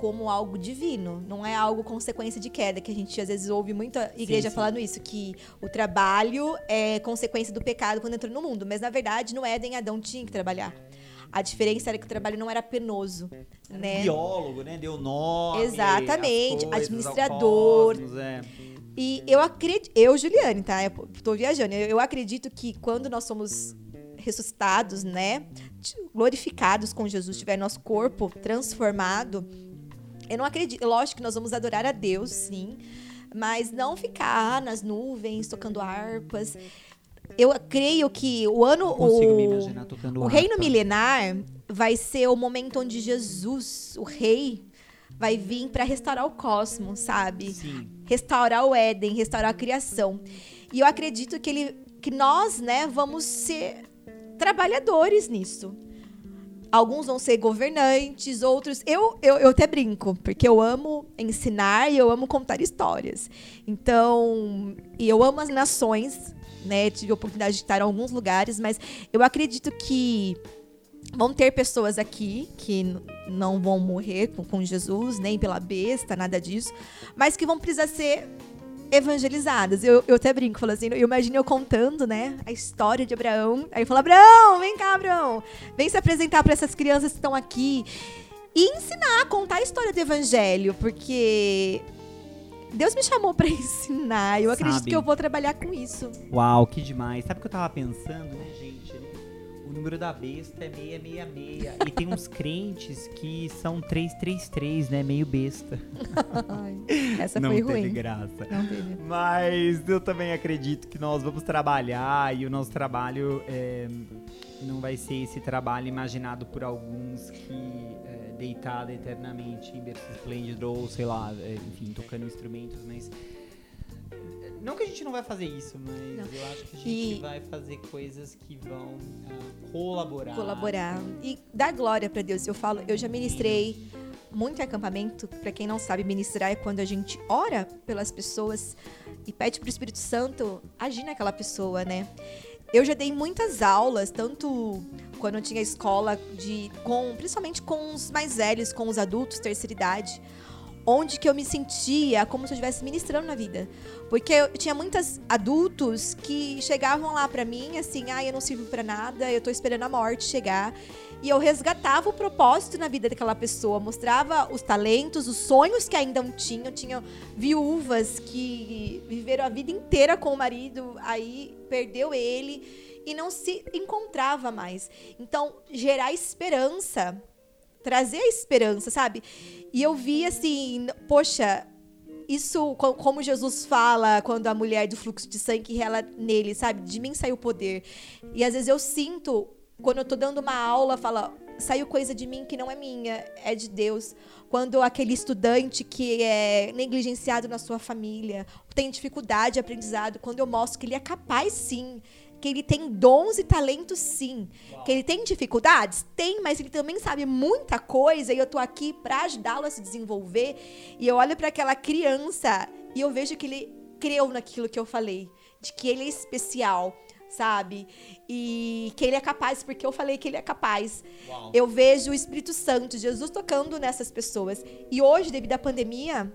como algo divino, não é algo consequência de queda, que a gente às vezes ouve muita igreja sim. falando isso, que o trabalho é consequência do pecado quando entrou no mundo, mas na verdade no Éden Adão tinha que trabalhar. A diferença era que o trabalho não era penoso, né? Biólogo, né? Deu nome. Exatamente, as coisas, administrador. cosmos, é. E eu acredito, eu, Juliane, tá? Eu tô viajando. Eu, eu acredito que quando nós somos ressuscitados, né? Glorificados com Jesus, tiver nosso corpo transformado, eu não acredito. Lógico que nós vamos adorar a Deus, sim, mas não ficar nas nuvens tocando harpas. Eu creio que o ano. O, me imaginar tocando o reino milenar vai ser o momento onde Jesus, o rei, vai vir para restaurar o cosmos, sabe? Sim. Restaurar o Éden, restaurar a criação. E eu acredito que ele que nós, né, vamos ser trabalhadores nisso. Alguns vão ser governantes, outros. Eu, eu, eu até brinco, porque eu amo ensinar e eu amo contar histórias. Então, e eu amo as nações, né? Tive a oportunidade de estar em alguns lugares, mas eu acredito que vão ter pessoas aqui que não vão morrer com, com Jesus, nem pela besta, nada disso, mas que vão precisar ser evangelizadas. Eu, eu até brinco, falo assim, eu imagino eu contando, né, a história de Abraão. Aí eu falo, Abraão, vem cá, Abraão. Vem se apresentar para essas crianças que estão aqui. E ensinar, contar a história do evangelho, porque Deus me chamou para [laughs] ensinar. Eu acredito Sabe. que eu vou trabalhar com isso. Uau, que demais. Sabe o que eu tava pensando, né, gente? O número da besta é 666. e tem uns crentes que são 333, né? Meio besta. Ai, essa Não foi teve ruim. graça. Não teve. Mas eu também acredito que nós vamos trabalhar e o nosso trabalho é, não vai ser esse trabalho imaginado por alguns que é, deitado eternamente em berço esplêndido ou sei lá, é, enfim, tocando instrumentos, mas não que a gente não vai fazer isso, mas Não. eu acho que a gente E- vai fazer coisas que vão ah, colaborar. colaborar e dar glória para Deus. Eu falo, eu já ministrei muito acampamento. Para quem não sabe, ministrar é quando a gente ora pelas pessoas e pede pro Espírito Santo agir naquela pessoa, né? Eu já dei muitas aulas, tanto quando eu tinha escola de com, principalmente com os mais velhos, com os adultos, terceira idade, onde que eu me sentia como se eu estivesse ministrando na vida. Porque eu tinha muitos adultos que chegavam lá pra mim assim, ah, eu não sirvo pra nada, eu tô esperando a morte chegar. E eu resgatava o propósito na vida daquela pessoa, mostrava os talentos, os sonhos que ainda tinham. Tinha viúvas que viveram a vida inteira com o marido, aí perdeu ele e não se encontrava mais. Então, gerar esperança, trazer a esperança, sabe? E eu vi assim, poxa, isso, co- como Jesus fala quando a mulher do fluxo de sangue rela nele, sabe? De mim saiu o poder. E às vezes eu sinto, quando eu tô dando uma aula, fala, saiu coisa de mim que não é minha, é de Deus. Quando aquele estudante que é negligenciado na sua família, tem dificuldade de aprendizado, quando eu mostro que ele é capaz sim, que ele tem dons e talentos sim, que ele tem dificuldades? Tem, mas ele também sabe muita coisa e eu tô aqui para ajudá-lo a se desenvolver. E eu olho para aquela criança e eu vejo que ele creu naquilo que eu falei, de que ele é especial, sabe? E que ele é capaz, porque eu falei que ele é capaz. Uau. Eu vejo o Espírito Santo, Jesus tocando nessas pessoas. E hoje, devido à pandemia,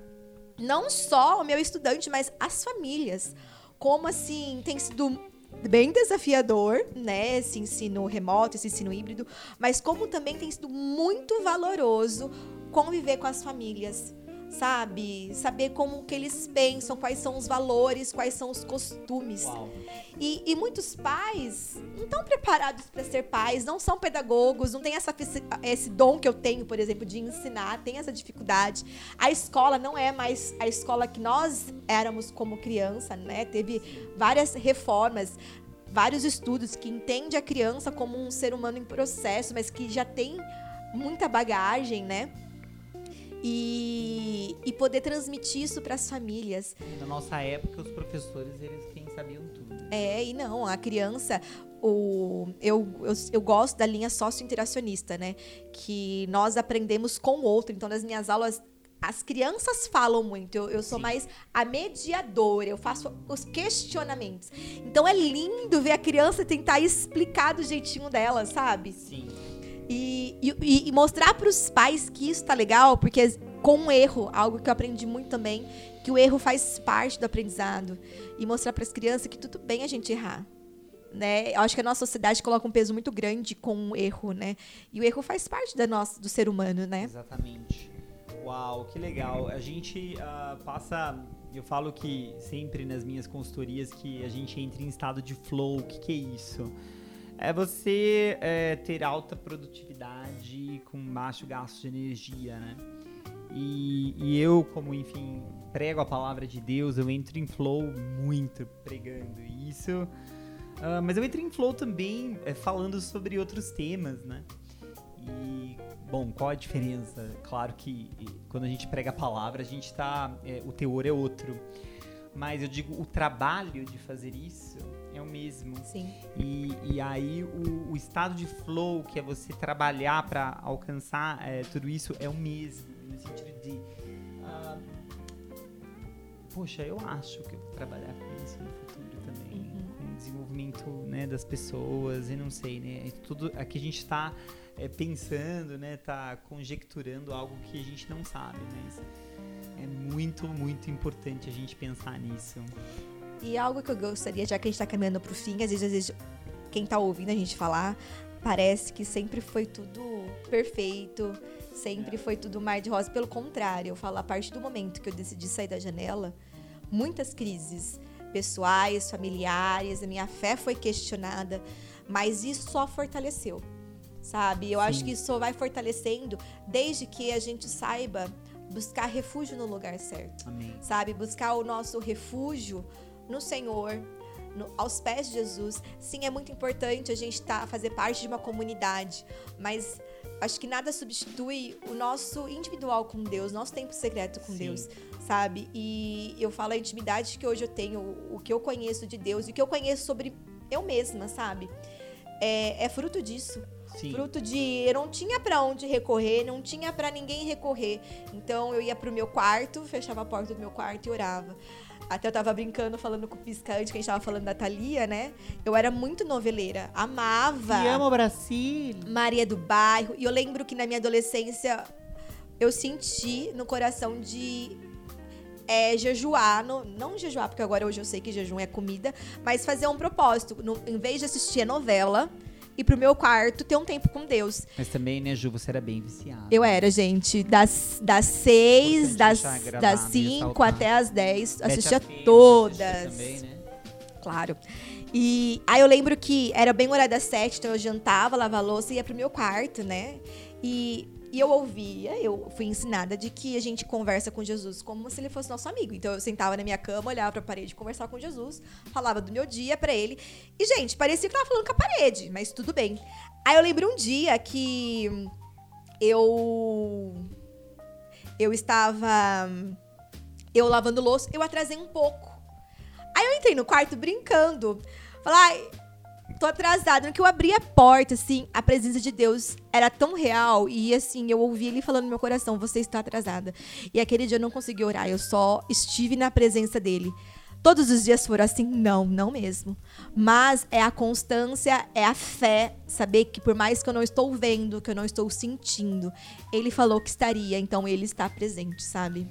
não só o meu estudante, mas as famílias. Como assim tem sido bem desafiador, né, esse ensino remoto, esse ensino híbrido, mas como também tem sido muito valoroso conviver com as famílias sabe? Saber como que eles pensam, quais são os valores, quais são os costumes. E, e, muitos pais não estão preparados para ser pais, não são pedagogos, não tem essa, esse dom que eu tenho, por exemplo, de ensinar, tem essa dificuldade. A escola não é mais a escola que nós éramos como criança, né? Teve várias reformas vários estudos que entende a criança como um ser humano em processo, mas que já tem muita bagagem, né? E, e poder transmitir isso para as famílias. Na nossa época, os professores, eles quem sabiam tudo. É, e não, a criança, o, eu, eu, eu gosto da linha sócio-interacionista, né? Que nós aprendemos com o outro. Então, nas minhas aulas, as crianças falam muito, eu, eu sou Sim. mais a mediadora, eu faço os questionamentos. Então é lindo ver a criança tentar explicar do jeitinho dela, sabe? Sim. E, e, e mostrar para os pais que isso tá legal, porque com um erro, algo que eu aprendi muito também, que o erro faz parte do aprendizado. E mostrar para as crianças que tudo bem a gente errar. Né? Eu acho que a nossa sociedade coloca um peso muito grande com o erro, né? E o erro faz parte da nossa, do ser humano, né? Exatamente. Uau, que legal. A gente uh, passa. Eu falo que sempre nas minhas consultorias que a gente entra em estado de flow. O que, que é isso? É você é, ter alta produtividade com baixo gasto de energia, né? E, e, eu, como, enfim, prego a palavra de Deus, eu entro em flow muito pregando isso. Uh, mas eu entro em flow também é, falando sobre outros temas, né? E, bom, qual a diferença? Claro que quando a gente prega a palavra, a gente tá. É, o teor é outro. Mas eu digo, o trabalho de fazer isso é o mesmo. Sim. E, e aí o, o estado de flow, que é você trabalhar para alcançar é, tudo isso, é o mesmo. No sentido de. Uh, poxa, eu acho que eu vou trabalhar com isso no futuro também. Uhum. Com o desenvolvimento né, das pessoas, e não sei, né? Tudo aqui a gente está é, pensando, né? Tá conjecturando algo que a gente não sabe, mas é muito, muito importante a gente pensar nisso. E algo que eu gostaria, já que a gente tá caminhando pro fim, às vezes, às vezes quem tá ouvindo a gente falar, parece que sempre foi tudo perfeito, sempre foi tudo mar de rosa. Pelo contrário, eu falo, a partir do momento que eu decidi sair da janela, muitas crises pessoais, familiares, a minha fé foi questionada, mas isso só fortaleceu, sabe? Eu Sim. acho que isso só vai fortalecendo desde que a gente saiba buscar refúgio no lugar certo, Amém. sabe? Buscar o nosso refúgio no Senhor, no, aos pés de Jesus. Sim, é muito importante a gente tá, fazer parte de uma comunidade, mas acho que nada substitui o nosso individual com Deus, nosso tempo secreto com Sim. Deus, sabe? E eu falo a intimidade que hoje eu tenho, o que eu conheço de Deus e o que eu conheço sobre eu mesma, sabe? É, é fruto disso. Sim. Fruto de eu não tinha para onde recorrer, não tinha para ninguém recorrer. Então eu ia pro meu quarto, fechava a porta do meu quarto e orava. Até eu tava brincando, falando com o Pisca antes que a gente tava falando da Thalia, né? Eu era muito noveleira. Amava. Te amo, Brasil. Maria do Bairro. E eu lembro que na minha adolescência eu senti no coração de é, jejuar, no, não jejuar, porque agora hoje eu sei que jejum é comida, mas fazer um propósito. No, em vez de assistir a novela, ir pro meu quarto ter um tempo com Deus. Mas também, né, Ju, você era bem viciada. Eu era, gente. Das, das seis, das, das cinco até as dez, assistia todas. Também, né? Claro. E aí eu lembro que era bem hora das sete, então eu jantava, lavava louça e ia pro meu quarto, né? E e eu ouvia, eu fui ensinada de que a gente conversa com Jesus como se ele fosse nosso amigo. Então eu sentava na minha cama, olhava para a parede, conversava com Jesus, falava do meu dia para ele. E gente, parecia que eu tava falando com a parede, mas tudo bem. Aí eu lembro um dia que eu eu estava eu lavando louça, eu atrasei um pouco. Aí eu entrei no quarto brincando. Falar, tô atrasada. No que eu abri a porta, assim, a presença de Deus era tão real. E assim, eu ouvi ele falando no meu coração: Você está atrasada. E aquele dia eu não consegui orar, eu só estive na presença dele. Todos os dias foram assim? Não, não mesmo. Mas é a constância, é a fé, saber que por mais que eu não estou vendo, que eu não estou sentindo, ele falou que estaria, então ele está presente, sabe?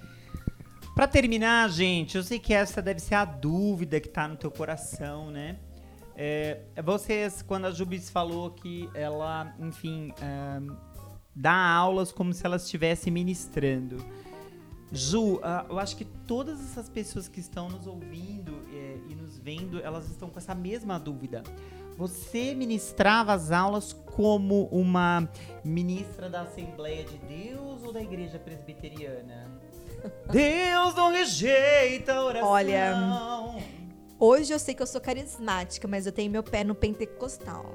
Pra terminar, gente, eu sei que essa deve ser a dúvida que tá no teu coração, né? É, vocês, quando a Jubis falou que ela, enfim, é, dá aulas como se ela estivesse ministrando. Ju, uh, eu acho que todas essas pessoas que estão nos ouvindo é, e nos vendo, elas estão com essa mesma dúvida. Você ministrava as aulas como uma ministra da Assembleia de Deus ou da Igreja Presbiteriana? [laughs] Deus não rejeita a oração. Olha, hoje eu sei que eu sou carismática, mas eu tenho meu pé no pentecostal.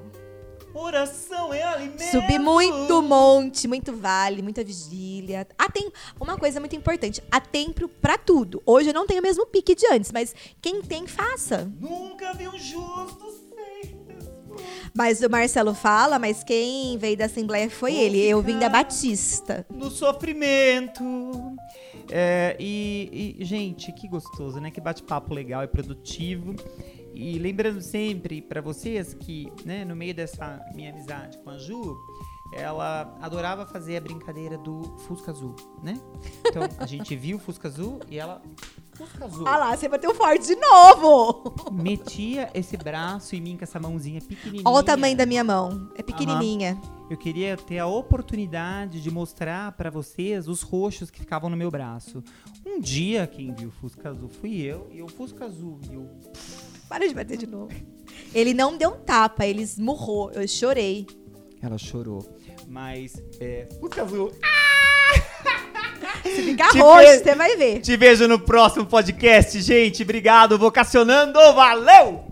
Oração é alimento. Subi muito monte, muito vale, muita vigília. Ah, tem uma coisa muito importante. Há tempo pra tudo. Hoje eu não tenho o mesmo pique de antes, mas quem tem, faça. Nunca vi um justo sem Mas o Marcelo fala, mas quem veio da Assembleia foi Vou ele. Eu vim da Batista. no sofrimento. É, e, e, gente, que gostoso, né? Que bate-papo legal e produtivo. E lembrando sempre para vocês que, né, no meio dessa minha amizade com a Ju, ela adorava fazer a brincadeira do Fusca Azul, né? Então a gente viu o Fusca Azul e ela. Fusca Azul. Ah lá, você bateu forte de novo. Metia esse braço em mim com essa mãozinha pequenininha. Olha o tamanho da minha mão. É pequenininha. Eu queria ter a oportunidade de mostrar pra vocês os roxos que ficavam no meu braço. Um dia, quem viu o Fusca Azul fui eu, e o Fusca Azul viu. Para de bater de novo. Ele não deu um tapa, ele esmurrou. Eu chorei. Ela chorou. Mas, é. Fusca Azul. Se ficar roxo, você vai ver. Te vejo no próximo podcast, gente. Obrigado, vocacionando. Valeu!